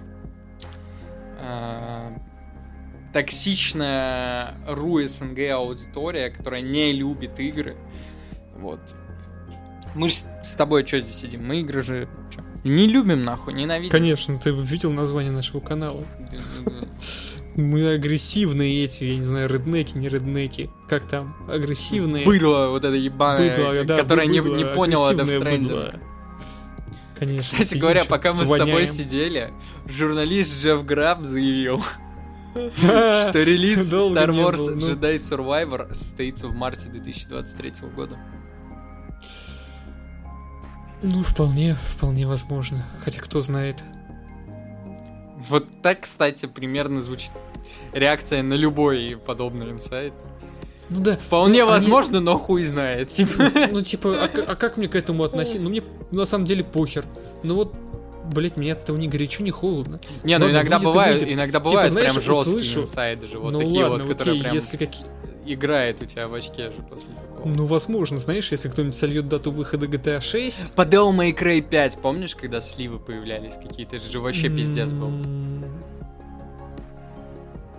Токсичная Ру СНГ аудитория, которая не любит игры. Вот. Мы с тобой что здесь сидим? Мы игры же чё, не любим нахуй, ненавидим. Конечно, ты видел название нашего канала. Мы агрессивные эти, я не знаю, реднеки, не реднеки. Как там? Агрессивные. Быдло вот это ебаное, Быдло, да, которое не, быдло, не поняло Death Stranding. Конечно. Кстати говоря, пока мы с тобой сидели, журналист Джефф Граб заявил, что релиз Star Wars ну. Jedi Survivor состоится в марте 2023 года. Ну, вполне, вполне возможно. Хотя кто знает. Вот так, кстати, примерно звучит реакция на любой подобный инсайт. Ну да. Вполне Ну, они- возможно, но хуй знает. Типа. Ну, типа, а, а как мне к этому относиться? Ну, мне на самом деле похер. Ну вот, блять, мне от этого ни горячо, ни холодно. Не, ну иногда бывают, выйдет. иногда Типа, бывают знаешь, прям жесткие услышу- инсайды же, вот ну такие ладно, вот, которые окей, прям если какие... играет у тебя в очке же после такого. Ну, возможно, знаешь, если кто-нибудь сольет дату выхода GTA 6... По Devil May Cry 5, помнишь, когда сливы появлялись какие-то? Же вообще пиздец был.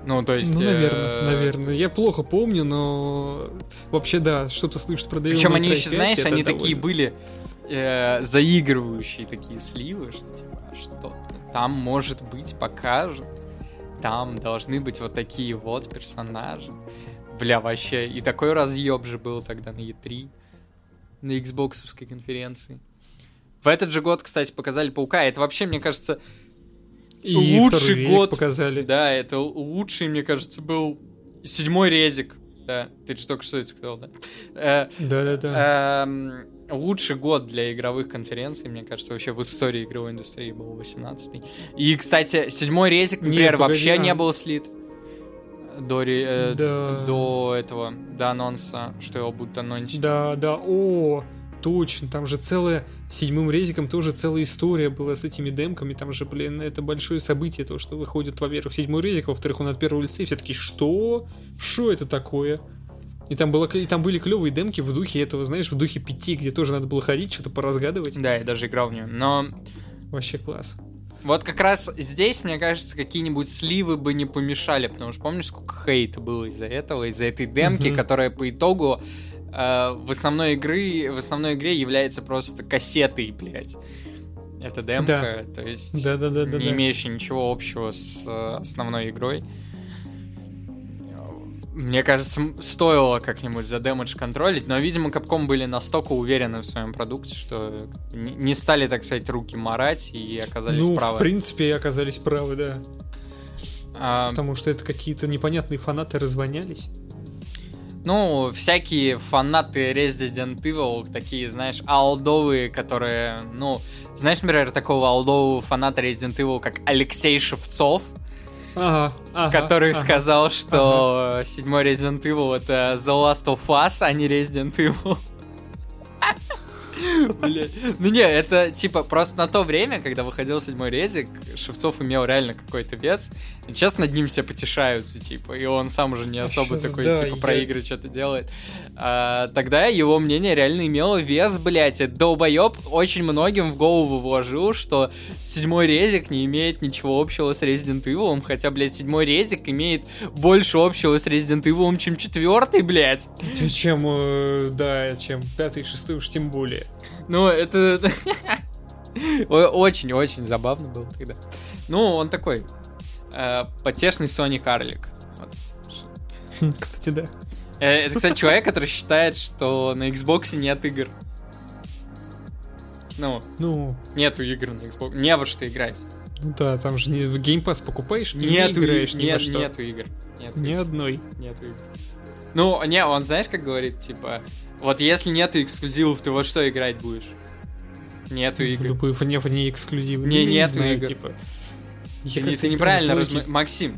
Ну, то есть... Ну, наверное, э, наверное. Я плохо помню, но вообще, да, что-то слышать про Devil Причем May они Cry еще, 5, знаешь, они такие довольно- были э, заигрывающие такие сливы, что типа, а что там может быть покажут, там должны быть вот такие вот персонажи. Бля, вообще, и такой разъеб же был тогда на E3, на Xbox конференции. В этот же год, кстати, показали Паука. Это вообще, мне кажется, И лучший год. показали. да, это лучший, мне кажется, был седьмой резик. Да, ты же только что это сказал, да? Э, Да-да-да. Лучший год для игровых конференций, мне кажется, вообще в истории игровой индустрии был 18-й. И, кстати, седьмой резик, например, вообще а. не был слит. До, э, Да. до этого, до анонса, что его будут анонсить. Да, да, о, точно, там же целая, седьмым резиком тоже целая история была с этими демками, там же, блин, это большое событие, то, что выходит, во-первых, седьмой резик, во-вторых, он от первого лица, и все таки что? Что это такое? И там, было, и там были клевые демки в духе этого, знаешь, в духе пяти, где тоже надо было ходить, что-то поразгадывать. Да, я даже играл в нее. Но Вообще класс. Вот как раз здесь, мне кажется, какие-нибудь сливы бы не помешали, потому что помнишь, сколько хейта было из-за этого, из-за этой демки, Мгм. которая по итогу э, в основной игры, в основной игре является просто кассетой, блядь. Это демка, то есть не имеющая ничего общего с э, основной игрой. Мне кажется, стоило как-нибудь за дэмэдж контролить, но, видимо, Capcom были настолько уверены в своем продукте, что не стали, так сказать, руки марать и оказались Ну, правы. в принципе, оказались правы, да. А, Потому что это какие-то непонятные фанаты развонялись. ну, всякие фанаты Resident Evil, такие, знаешь, алдовые, которые, ну, знаешь, например, такого алдового фаната Resident Evil, как Алексей Шевцов, Ага, ага, который ага. сказал, что седьмой Resident Evil это The Last of Us, а не Resident Evil. Ну не, это типа просто на то время, когда выходил седьмой резик, Шевцов имел реально какой-то вес. И сейчас над ним все потешаются, типа, и он сам уже не особо такой, типа, про игры что-то делает. А, тогда его мнение реально имело вес, блядь. И долбоеб очень многим в голову вложил, что седьмой резик не имеет ничего общего с Resident Evil, хотя, блядь, седьмой резик имеет больше общего с Resident Evil, чем четвертый, блядь. Чем, э, да, чем пятый, шестой уж тем более. Ну, это... Очень-очень забавно было тогда. Ну, он такой э, потешный Сони Карлик. Кстати, да. Э, Это, кстати, человек, который считает, что на Xbox нет игр. Ну, Ну, нету игр на Xbox. Не во что играть. ну да, там же не в Game Pass покупаешь, и не Нету, играешь и- ни во нет, что. нету игр. Нету Ни игр. одной. Нету игр. Ну, не, он знаешь, как говорит, типа, вот если нету эксклюзивов, ты во что играть будешь? Нету игр. Любые вне, вне эксклюзивы. Не, Ну, я нету знаю, игр. типа. Ты, Я не- ты играю неправильно в размы... логике. Максим,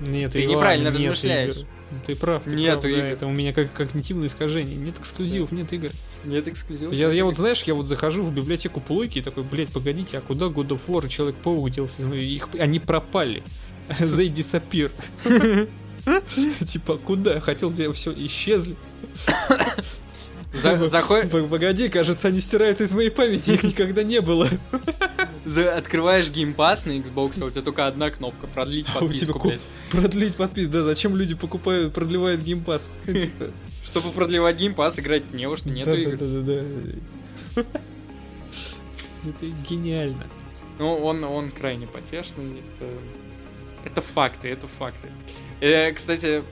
Нет, Ты Иван, неправильно нет размышляешь. игр. Ты прав, ты Нету прав, да, игр. это у меня как когнитивное искажение. Нет эксклюзивов, нет игр. нет эксклюзивов. Я, я вот, знаешь, я вот захожу в библиотеку Плойки и такой, блядь, погодите, а куда God of War и Человек-паук делся? Ну, Их, они пропали. They disappear. Типа, куда? Хотел бы все исчезли. За- заход- Погоди, кажется, они стираются из моей памяти, их никогда не было. за- Открываешь Pass на Xbox, а у тебя только одна кнопка продлить А подписку, ку- блядь. Продлить подписку, да, зачем люди покупают, продлевают геймпас? Типа, Чтобы продлевать Pass, играть не во что, нету игр. Да-да-да-да. Это гениально. Ну, он, он крайне потешный. Это, это факты, это факты. Э, кстати,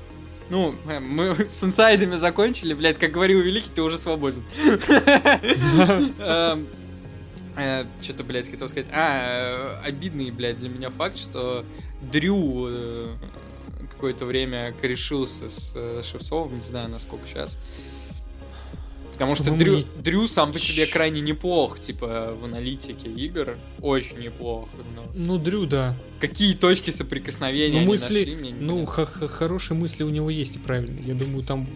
ну, э, мы с инсайдами закончили, блядь, как говорил Великий, ты уже свободен. Что-то, блядь, хотел сказать. А, э, обидный, блядь, для меня факт, что Дрю э, какое-то время корешился с э, Шевцовым, не знаю, насколько сейчас. Потому что Дрю, Дрю сам по себе крайне неплох, типа, в аналитике игр. Очень неплох. но Ну, Дрю, да. Какие точки соприкосновения Ну, мысли, нашли, мне ну, х- х- хорошие мысли у него есть и правильные. Я думаю, там...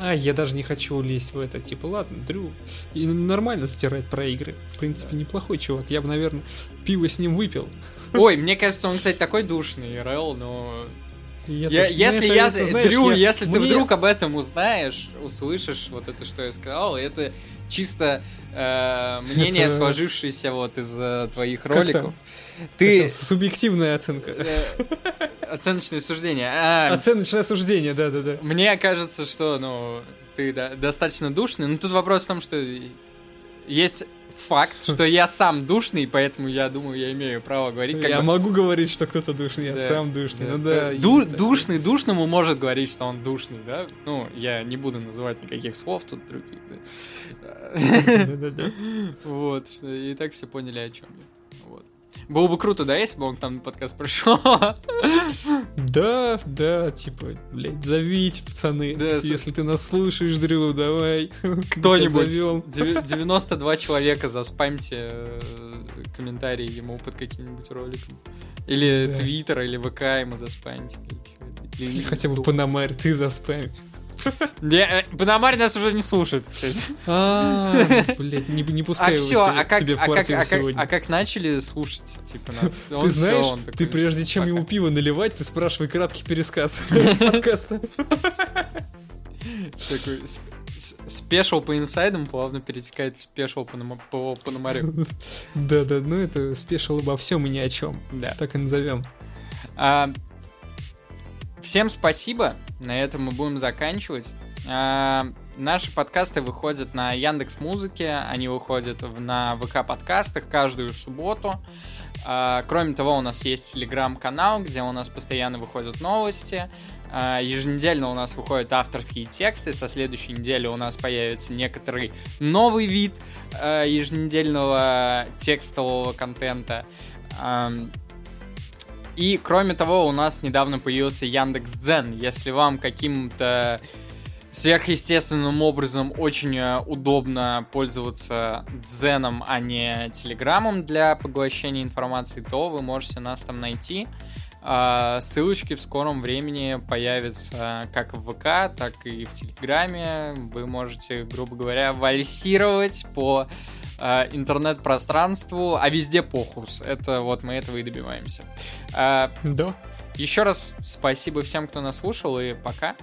А, я даже не хочу лезть в это. Типа, ладно, Дрю и нормально затирает про игры. В принципе, неплохой чувак. Я бы, наверное, пиво с ним выпил. Ой, мне кажется, он, кстати, такой душный, РЛ, но... Я Я- ну, если это- я... это, знаешь, Дрю, я- если ты мне- вдруг об этом узнаешь, услышишь вот это, что я сказал, это чисто э, мнение, Это- сложившееся вот из э, твоих Как роликов. Это Ты... субъективная оценка. э, Оценочное суждение. А, Оценочное суждение, да-да-да. Мне кажется, что, ну, ты да, достаточно душный. Но тут вопрос в том, что есть факт, что я сам душный, поэтому я думаю, я имею право говорить. как Я бы- могу говорить, что кто-то душный, я Да, сам душный. да. Ну да. Ду- есть душный душному может говорить, что он душный, да? Ну, я не буду называть никаких слов тут других. да. Вот, и так все поняли, о чем я. Было бы круто, да, если бы он к нам на подкаст пришел. Да, да, типа, блядь, зовите, пацаны. Да, с- Если ты нас слушаешь, Дрю, давай. Кто-нибудь. Тебя зовем. Деви- 92 человека заспамьте э, комментарии ему под каким-нибудь роликом. Или Да. Твиттер, или ВК ему заспамьте. или. Или Или хотя бы. Панамарь, ты заспамь. Э, Пономарь нас уже не слушает, кстати. А, блядь, не, не А пускай его себе- а как, себе в квартиру сегодня. а как начали слушать, типа, нас? Ты знаешь, ты прежде чем ему пиво наливать, ты спрашивай краткий пересказ подкаста. Такой, с- special по инсайдам плавно перетекает в special по, по. Да-да, ну это special обо всем и ни о чем. Да. Так и назовем. А, всем спасибо. На этом мы будем заканчивать. А, наши подкасты выходят на Яндекс Музыке, они выходят на ВК подкастах каждую субботу. А, кроме того, у нас есть телеграм-канал, где у нас постоянно выходят новости. А, еженедельно у нас выходят авторские тексты. Со следующей недели у нас появится некоторый новый вид а, еженедельного текстового контента. И кроме того, у нас недавно появился Яндекс Дзен. Если вам каким-то сверхъестественным образом очень э, удобно пользоваться Дзеном, а не Телеграмом для поглощения информации, то вы можете нас там найти. А, ссылочки в скором времени появятся как в ВК, так и в Телеграме. Вы можете, грубо говоря, вальсировать по а, интернет-пространству, а везде похус. Это вот мы этого и добиваемся. А, да. Еще раз спасибо всем, кто нас слушал, и пока.